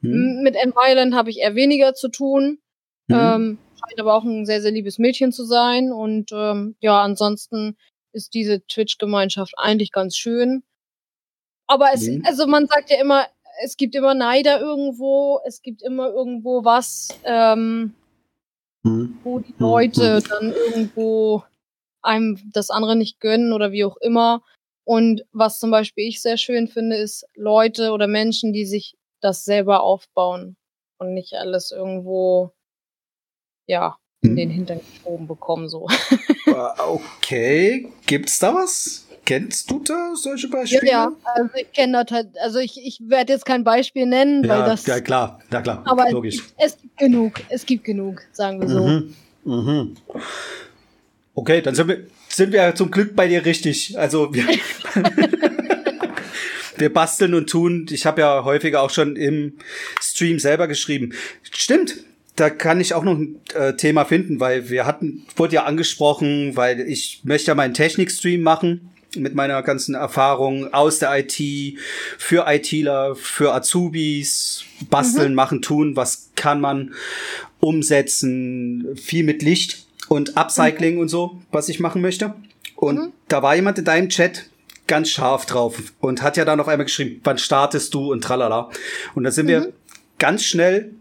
Mhm. Mit N-Violent habe ich eher weniger zu tun. Mhm. Ähm, scheint aber auch ein sehr, sehr liebes Mädchen zu sein. Und ähm, ja, ansonsten ist diese Twitch-Gemeinschaft eigentlich ganz schön. Aber es, Mhm. also man sagt ja immer, es gibt immer Neider irgendwo, es gibt immer irgendwo was, ähm, Mhm. wo die Leute dann irgendwo einem das andere nicht gönnen oder wie auch immer. Und was zum Beispiel ich sehr schön finde, ist Leute oder Menschen, die sich das selber aufbauen und nicht alles irgendwo, ja, in den Hintern geschoben bekommen, so. Okay, gibt's da was? Kennst du da solche Ja, Beispiele? ja, also ich kenne das halt, also ich, ich werde jetzt kein Beispiel nennen, weil ja, das, ja klar, ja klar, aber es logisch. gibt, es gibt genug, es gibt genug, sagen wir so. Mhm. Mhm. Okay, dann sind wir, sind wir zum Glück bei dir richtig. Also wir, wir basteln und tun. Ich habe ja häufiger auch schon im Stream selber geschrieben. Stimmt. Da kann ich auch noch ein äh, Thema finden, weil wir hatten, wurde ja angesprochen, weil ich möchte ja meinen Technik-Stream machen mit meiner ganzen Erfahrung aus der IT, für ITler, für Azubis, basteln, machen, tun, was kann man umsetzen, viel mit Licht und Upcycling und so, was ich machen möchte. Und da war jemand in deinem Chat ganz scharf drauf und hat ja dann auf einmal geschrieben, wann startest du und tralala. Und da sind wir ganz schnell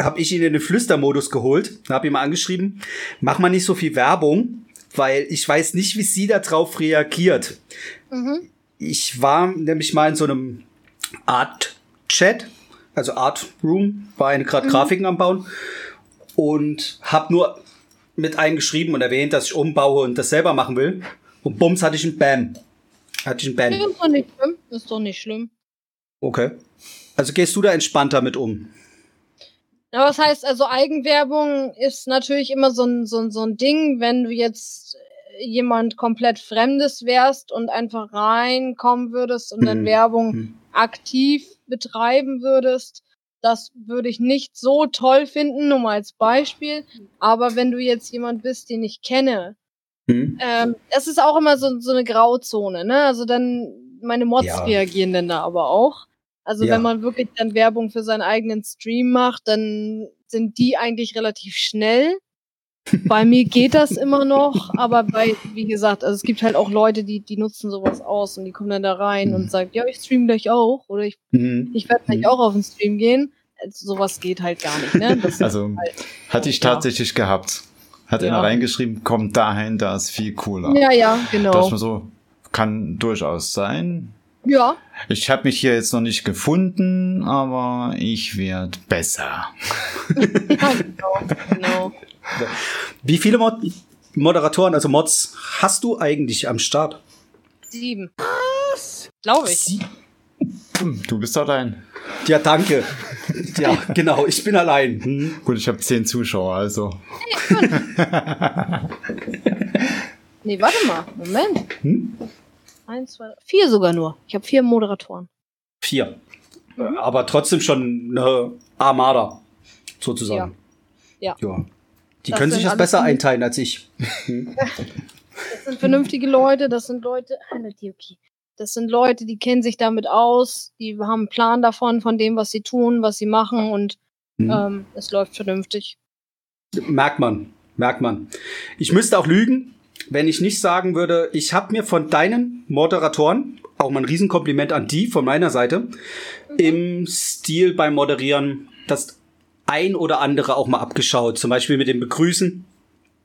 habe ich ihn in den Flüstermodus geholt, habe ihn mal angeschrieben, mach mal nicht so viel Werbung, weil ich weiß nicht, wie sie da drauf reagiert. Mhm. Ich war nämlich mal in so einem Art Chat, also Art Room, war eine gerade Grafiken am Bauen und habe nur mit eingeschrieben und erwähnt, dass ich umbaue und das selber machen will. Und bums hatte ich einen Bam. Hatte ich einen Bam. Nee, ist doch nicht schlimm, ist doch nicht schlimm. Okay. Also gehst du da entspannter mit um? Ja, was heißt, also Eigenwerbung ist natürlich immer so ein, so ein, so ein Ding, wenn du jetzt jemand komplett Fremdes wärst und einfach reinkommen würdest und dann Mhm. Werbung Mhm. aktiv betreiben würdest. Das würde ich nicht so toll finden, nur mal als Beispiel. Aber wenn du jetzt jemand bist, den ich kenne, Hm? ähm, es ist auch immer so, so eine Grauzone, ne? Also dann, meine Mods Ja. reagieren dann da aber auch. Also Ja. wenn man wirklich dann Werbung für seinen eigenen Stream macht, dann sind die eigentlich relativ schnell. Bei mir geht das immer noch, aber bei, wie gesagt, also es gibt halt auch Leute, die, die nutzen sowas aus und die kommen dann da rein Mhm. und sagen, ja, ich stream gleich auch oder ich, Hm. ich werde gleich Mhm. auch auf den Stream gehen. Also sowas geht halt gar nicht, ne? Das Also halt, hatte ich Ja. tatsächlich gehabt. Hat Ja. einer reingeschrieben, kommt dahin, da ist viel cooler. ja, ja, genau. man so, kann durchaus sein. Ja, Ich habe mich hier jetzt noch nicht gefunden, aber ich werde besser. ja, genau, genau. Wie viele Mod Moderatoren, also Mods, hast du eigentlich am Start? Sieben. Was? Glaube ich. Sie Du bist allein. ja, danke. ja, genau, ich bin allein. Hm. Gut, ich habe zehn Zuschauer, also. Nee, warte mal. Moment. Hm? Eins, zwei, vier sogar nur. Ich habe vier Moderatoren. Vier. Aber trotzdem schon eine Armada, sozusagen. Ja. ja. Die Das können sich das besser einteilen als ich. Das sind vernünftige Leute, das sind Leute, Dioki. Das sind Leute, die kennen sich damit aus, die haben einen Plan davon, von dem, was sie tun, was sie machen und Hm. ähm, es läuft vernünftig. Merkt man, merkt man. Ich müsste auch lügen, wenn ich nicht sagen würde, ich habe mir von deinen Moderatoren, auch mal ein Riesenkompliment an die von meiner Seite, im Stil beim Moderieren das ein oder andere auch mal abgeschaut. Zum Beispiel mit dem Begrüßen,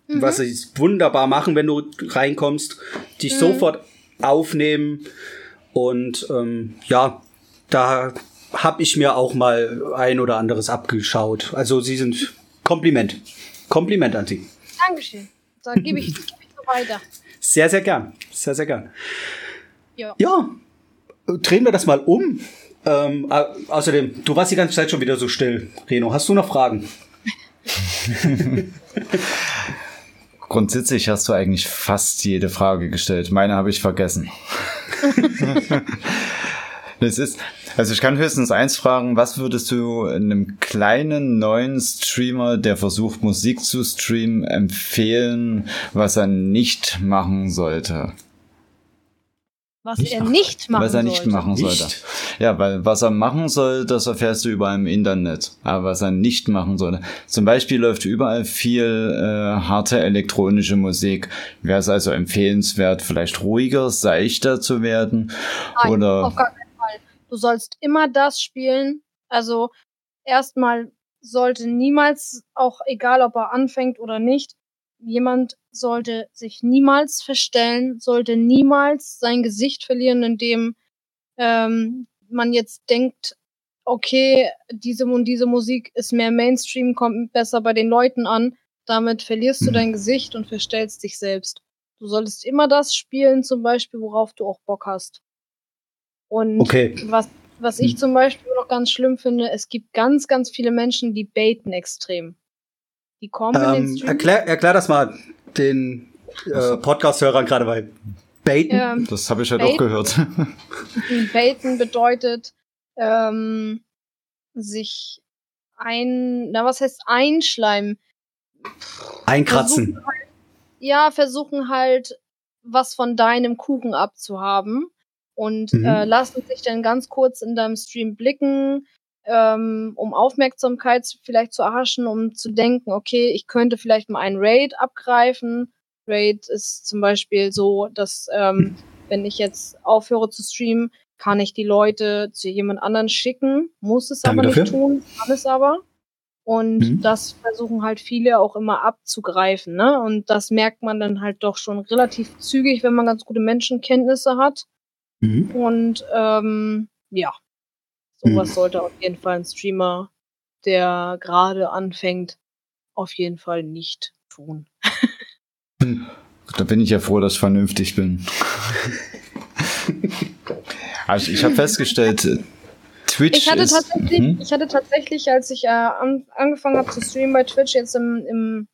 was sie wunderbar machen, wenn du reinkommst, dich sofort aufnehmen und ähm, ja, da habe ich mir auch mal ein oder anderes abgeschaut. Also sie sind Kompliment. Kompliment an sie. Dankeschön. Da gebe ich, geb weiter. Sehr, sehr gern. Sehr, sehr gern. Ja. Ja, drehen wir das mal um. Ähm, au- außerdem, du warst die ganze Zeit schon wieder so still, Reno. Hast du noch Fragen? Grundsätzlich hast du eigentlich fast jede Frage gestellt. Meine habe ich vergessen. das ist, also ich kann höchstens eins fragen, was würdest du einem kleinen neuen Streamer, der versucht Musik zu streamen, empfehlen, was er nicht machen sollte? Was er nicht machen was er nicht sollte. machen sollte. Nicht? Ja, weil was er machen soll, das erfährst du überall im Internet. Aber was er nicht machen sollte. Zum Beispiel läuft überall viel äh, harte elektronische Musik. Wäre es also empfehlenswert, vielleicht ruhiger, seichter zu werden? Nein, oder auf gar keinen Fall. Du sollst immer das spielen. Also erstmal sollte niemals, auch egal ob er anfängt oder nicht, jemand sollte sich niemals verstellen, sollte niemals sein Gesicht verlieren, indem ähm, man jetzt denkt, okay, diese und diese Musik ist mehr Mainstream, kommt besser bei den Leuten an. Damit verlierst du Mhm. dein Gesicht und verstellst dich selbst. Du solltest immer das spielen, zum Beispiel, worauf du auch Bock hast. Und Okay. was, was ich zum Beispiel noch ganz schlimm finde, es gibt ganz, ganz viele Menschen, die baiten extrem. Die kommen in den Ähm, Stream. erklär, erklär das mal den äh, Podcast-Hörern gerade, weil Baiten. Ähm, das habe ich halt Bait- auch gehört. Baiten bedeutet, ähm, sich ein, na was heißt einschleimen? Einkratzen. versuchen halt- Ja, versuchen halt, was von deinem Kuchen abzuhaben und Mhm. äh, lassen sich dann ganz kurz in deinem Stream blicken, ähm, um Aufmerksamkeit vielleicht zu erhaschen, um zu denken, okay, ich könnte vielleicht mal einen Raid abgreifen. Raid ist zum Beispiel so, dass ähm, wenn ich jetzt aufhöre zu streamen, kann ich die Leute zu jemand anderen schicken, muss es Danke aber nicht dafür. tun, kann es aber. Und Mhm. das versuchen halt viele auch immer abzugreifen, ne? Und das merkt man dann halt doch schon relativ zügig, wenn man ganz gute Menschenkenntnisse hat. Mhm. Und ähm, ja, sowas Mhm. sollte auf jeden Fall ein Streamer, der gerade anfängt, auf jeden Fall nicht tun. Da bin ich ja froh, dass ich vernünftig bin. also ich habe festgestellt, äh, Twitch Ich hatte ist... tatsächlich, Hm? ich hatte tatsächlich, als ich äh, an, angefangen habe zu streamen bei Twitch jetzt im, im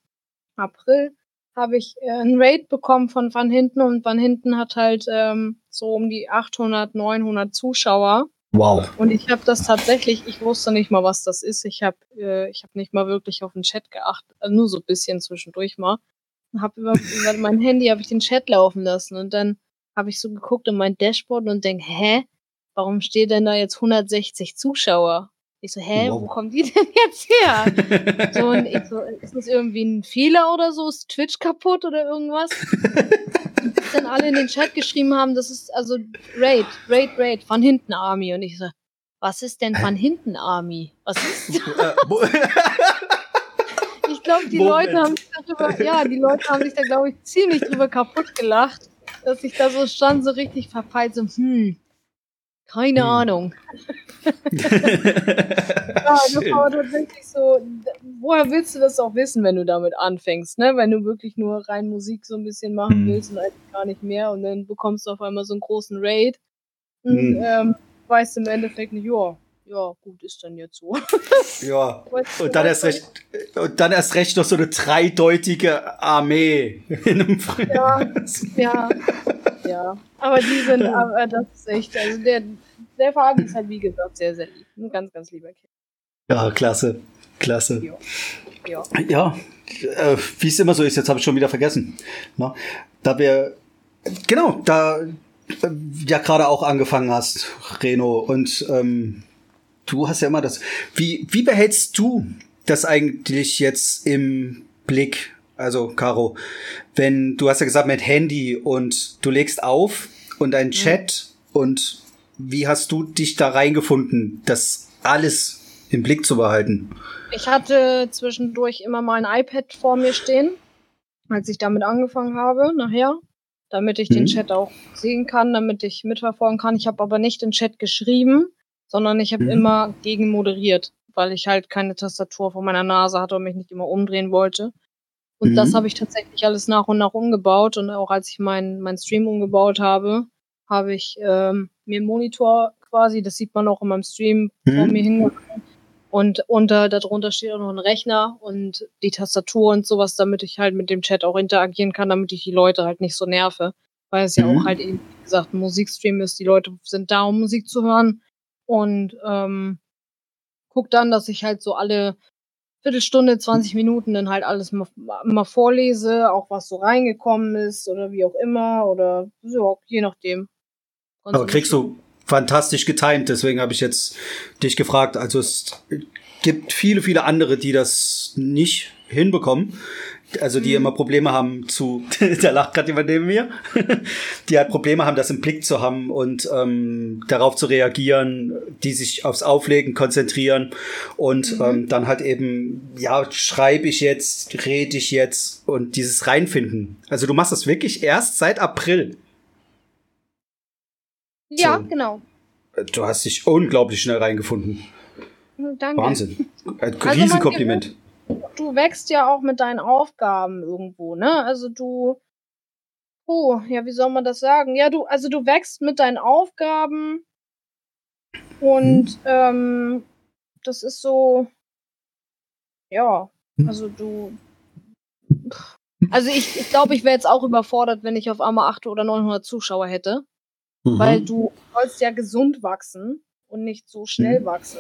April, habe ich äh, einen Raid bekommen von Van Hinten und Van Hinten hat halt ähm, so um die 800, 900 Zuschauer. Wow. Und ich habe das tatsächlich, ich wusste nicht mal, was das ist. Ich habe äh, ich hab nicht mal wirklich auf den Chat geachtet, also nur so ein bisschen zwischendurch mal. Und hab über, über mein Handy habe ich den Chat laufen lassen und dann habe ich so geguckt in mein Dashboard und denk, hä, warum steht denn da jetzt 160 Zuschauer? Ich so, hä, wo Wow. kommen die denn jetzt her? So, und ich so, ist das irgendwie ein Fehler oder so? Ist Twitch kaputt oder irgendwas? Und bis dann alle in den Chat geschrieben haben, das ist also Raid, Raid, Raid, von hinten Army. Und ich so, was ist denn von hinten Army? Was ist das? Äh, wo- Ich glaube, die Moment. Leute haben sich darüber, ja, die Leute haben sich da, glaube ich, ziemlich drüber kaputt gelacht, dass ich da so stand, so richtig verpeilt, so, hm, keine Hm. Ahnung. Ja, das Schön. war tatsächlich so, woher willst du das auch wissen, wenn du damit anfängst, ne? Wenn du wirklich nur rein Musik so ein bisschen machen Mhm. willst und eigentlich gar nicht mehr und dann bekommst du auf einmal so einen großen Raid und Mhm. ähm, weißt im Endeffekt nicht, ja, ja, gut, ist dann jetzt so. ja. Und dann erst recht, und dann erst recht noch so eine dreideutige Armee in einem Ja, ja, ja. Aber die sind, aber das ist echt, also der, der Fabi ist halt wie gesagt sehr, sehr lieb. Ein ganz, ganz lieber Kind. Ja, klasse. Klasse. Ja. Ja. Ja, äh, wie es immer so ist, jetzt habe ich schon wieder vergessen. Ne? Da wir, genau, da äh, ja gerade auch angefangen hast, Reno, und ähm, du hast ja immer das. Wie, wie behältst du das eigentlich jetzt im Blick? Also, Caro, wenn du hast ja gesagt mit Handy und du legst auf und ein Chat und wie hast du dich da reingefunden, das alles im Blick zu behalten? Ich hatte zwischendurch immer mal ein iPad vor mir stehen, als ich damit angefangen habe, nachher, damit ich den Mhm. Chat auch sehen kann, damit ich mitverfolgen kann. Ich habe aber nicht den Chat geschrieben, sondern ich habe Mhm. immer gegen moderiert, weil ich halt keine Tastatur vor meiner Nase hatte und mich nicht immer umdrehen wollte. Und Mhm. das habe ich tatsächlich alles nach und nach umgebaut. Und auch als ich meinen mein Stream umgebaut habe, habe ich ähm, mir einen Monitor quasi. Das sieht man auch in meinem Stream Mhm. vor mir hin. Und unter, darunter steht auch noch ein Rechner und die Tastatur und sowas, damit ich halt mit dem Chat auch interagieren kann, damit ich die Leute halt nicht so nerve. Weil es ja Mhm. auch halt eben, wie gesagt, ein Musikstream ist. Die Leute sind da, um Musik zu hören. Und ähm, guck dann, dass ich halt so alle Viertelstunde, 20 Minuten dann halt alles mal, mal vorlese, auch was so reingekommen ist oder wie auch immer oder so, je nachdem. Ganz Aber kriegst du fantastisch getimt, deswegen habe ich jetzt dich gefragt. Also es gibt viele, viele andere, die das nicht hinbekommen. Also die immer Probleme haben zu, da lacht gerade jemand neben mir, die halt Probleme haben, das im Blick zu haben und ähm, darauf zu reagieren, die sich aufs Auflegen konzentrieren und ähm, dann halt eben, ja, schreibe ich jetzt, rede ich jetzt und dieses Reinfinden. Also du machst das wirklich erst seit April. Ja, so. genau. Du hast dich unglaublich schnell reingefunden. Danke. Wahnsinn. Ein Also Riesenkompliment. Du wächst ja auch mit deinen Aufgaben irgendwo, ne? Also du, oh, ja, wie soll man das sagen? Ja, du, also du wächst mit deinen Aufgaben und ähm, das ist so, ja, also du, also ich, ich glaube, ich wäre jetzt auch überfordert, wenn ich auf einmal 800 oder 900 Zuschauer hätte. Mhm. weil du sollst ja gesund wachsen und nicht so schnell Mhm. wachsen.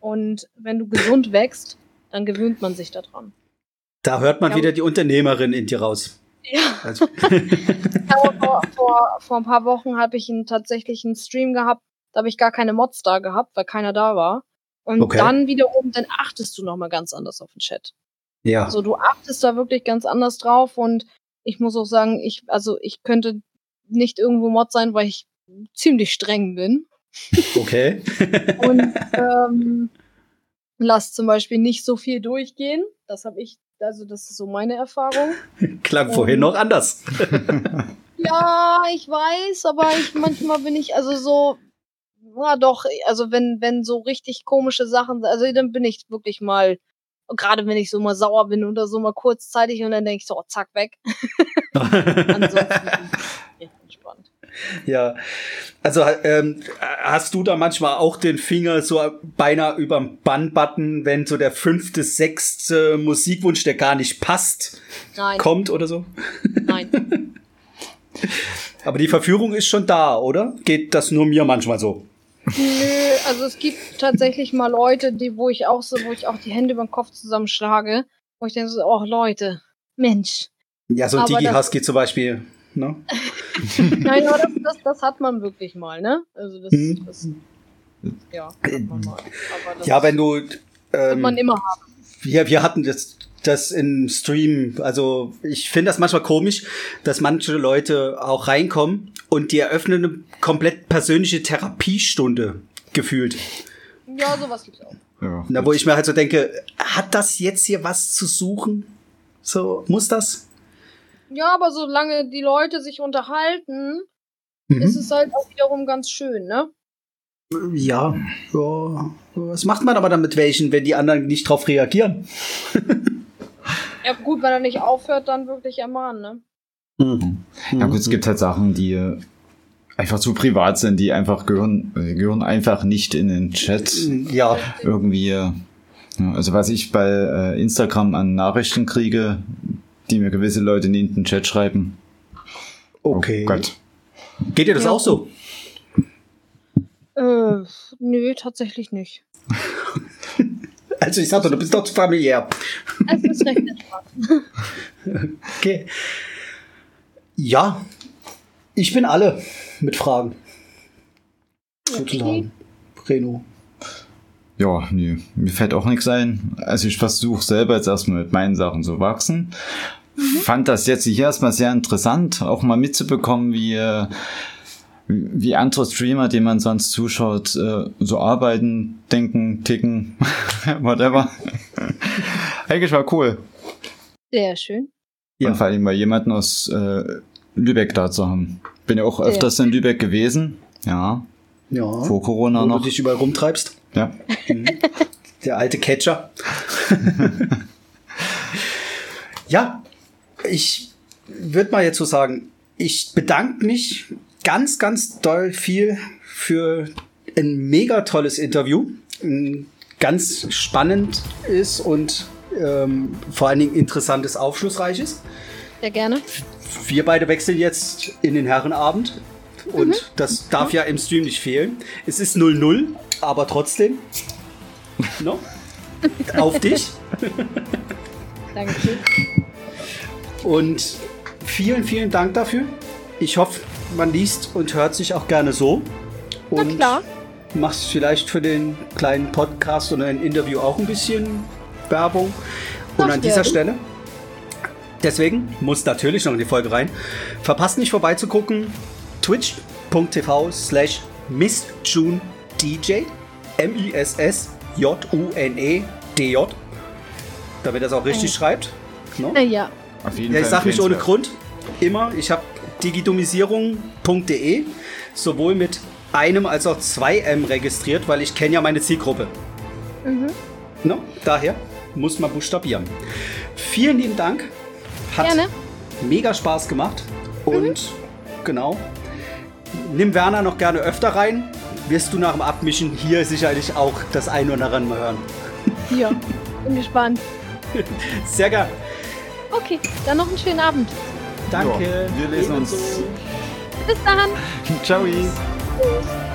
Und wenn du gesund wächst, dann gewöhnt man sich daran. Da hört man Ja. wieder die Unternehmerin in dir raus. Ja. Also, vor, vor, vor ein paar Wochen habe ich einen, tatsächlich einen Stream gehabt, da habe ich gar keine Mods da gehabt, weil keiner da war. Und Okay. dann wiederum, dann achtest du nochmal ganz anders auf den Chat. ja. Also du achtest da wirklich ganz anders drauf und ich muss auch sagen, ich, also ich könnte nicht irgendwo Mod sein, weil ich ziemlich streng bin. Okay. und ähm, lass zum Beispiel nicht so viel durchgehen. Das habe ich, also das ist so meine Erfahrung. Klang vorhin noch anders. Ja, ich weiß, aber ich manchmal bin ich also so, na doch, also wenn wenn so richtig komische Sachen, also dann bin ich wirklich mal gerade wenn ich so mal sauer bin oder so mal kurzzeitig und dann denke ich so, oh, zack weg. Ansonsten entspannt. Ja, also ähm, hast du da manchmal auch den Finger so beinahe überm Bann-Button, wenn so der fünfte, sechste Musikwunsch, der gar nicht passt, Nein, kommt oder so? nein. Aber die Verführung ist schon da, oder? Geht das nur mir manchmal so? Nö, also es gibt tatsächlich mal Leute, die, wo ich auch so, wo ich auch die Hände über den Kopf zusammenschlage, wo ich denke so, oh Leute, Mensch. Ja, so ein Digi-Husky zum Beispiel. Ne? Nein, aber das, das, das hat man wirklich mal, ne? Also das, Mhm. das ja, hat man mal. Aber das Ja, wenn du. wird Ähm, man immer haben. wir, wir hatten das, das im Stream. Also ich finde das manchmal komisch, dass manche Leute auch reinkommen und die eröffnen eine komplett persönliche Therapiestunde gefühlt. Ja, sowas gibt's auch. Ja. Na, wo ich mir halt so denke, hat das jetzt hier was zu suchen? So, muss das? Ja, aber solange die Leute sich unterhalten, Mhm. ist es halt auch wiederum ganz schön, ne? Ja, ja. Was macht man aber dann mit welchen, wenn die anderen nicht drauf reagieren? Ja, gut, wenn er nicht aufhört, dann wirklich ermahnen, ne? Ja gut, es gibt halt Sachen, die einfach zu privat sind, die einfach gehören, äh, gehören einfach nicht in den Chat. Ja, Irgendwie, also was ich bei äh, Instagram an Nachrichten kriege, die mir gewisse Leute nie in den Chat schreiben. okay. Oh Gott. Geht dir das Ja. auch so? Äh, nö, tatsächlich nicht. Also ich sag doch, du bist doch zu familiär. Es ist recht. Okay. Ja, ich bin alle mit Fragen. Sozusagen. Reno. Ja, nee, mir fällt auch nichts ein. Also ich versuche selber jetzt erstmal mit meinen Sachen zu wachsen. Fand das jetzt hier erstmal sehr interessant, auch mal mitzubekommen, wie, wie andere Streamer, denen man sonst zuschaut, äh, so arbeiten, denken, ticken, whatever. Eigentlich war cool. Sehr schön. Ja. Und vor allem mal jemanden aus äh, Lübeck da zu haben. Bin ja auch öfters in Lübeck gewesen. Ja, Ja. vor Corona Wo noch. du dich überall rumtreibst. Ja. Der alte Catcher. ja, ich würde mal jetzt so sagen, ich bedanke mich ganz, ganz doll viel für ein mega tolles Interview. Ganz spannend ist und ähm, vor allen Dingen interessantes, aufschlussreiches. Sehr gerne. Wir beide wechseln jetzt in den Herrenabend. Und das darf ja im Stream nicht fehlen. Es ist 0-0, aber trotzdem. No? Auf dich. Dankeschön. Und vielen, vielen Dank dafür. Ich hoffe, man liest und hört sich auch gerne so. Na Und klar. machst vielleicht für den kleinen Podcast oder ein Interview auch ein bisschen Werbung. Und an dieser. Stelle, deswegen muss natürlich noch in die Folge rein. Verpasst nicht vorbeizugucken. Twitch.tv slash MissJuneDJ. M-I-S-S-J-U-N-E-D-J. Damit er es auch richtig schreibt. No? Naja. Auf jeden Ja, ich Fall sag nicht ohne. Grund. Immer. Ich habe digidomisierung.de sowohl mit einem als auch zwei M registriert, weil ich kenne ja meine Zielgruppe. No? Daher muss man buchstabieren. Vielen lieben Dank. Hat Gerne. mega Spaß gemacht. Und genau. Nimm Werner noch gerne öfter rein. Wirst du nach dem Abmischen hier sicherlich auch das ein oder andere mal hören. Hier. Bin gespannt. Sehr gern. Okay, dann noch einen schönen Abend. Danke. Ja, wir lesen uns. Bis dann. Ciao. Tschüss.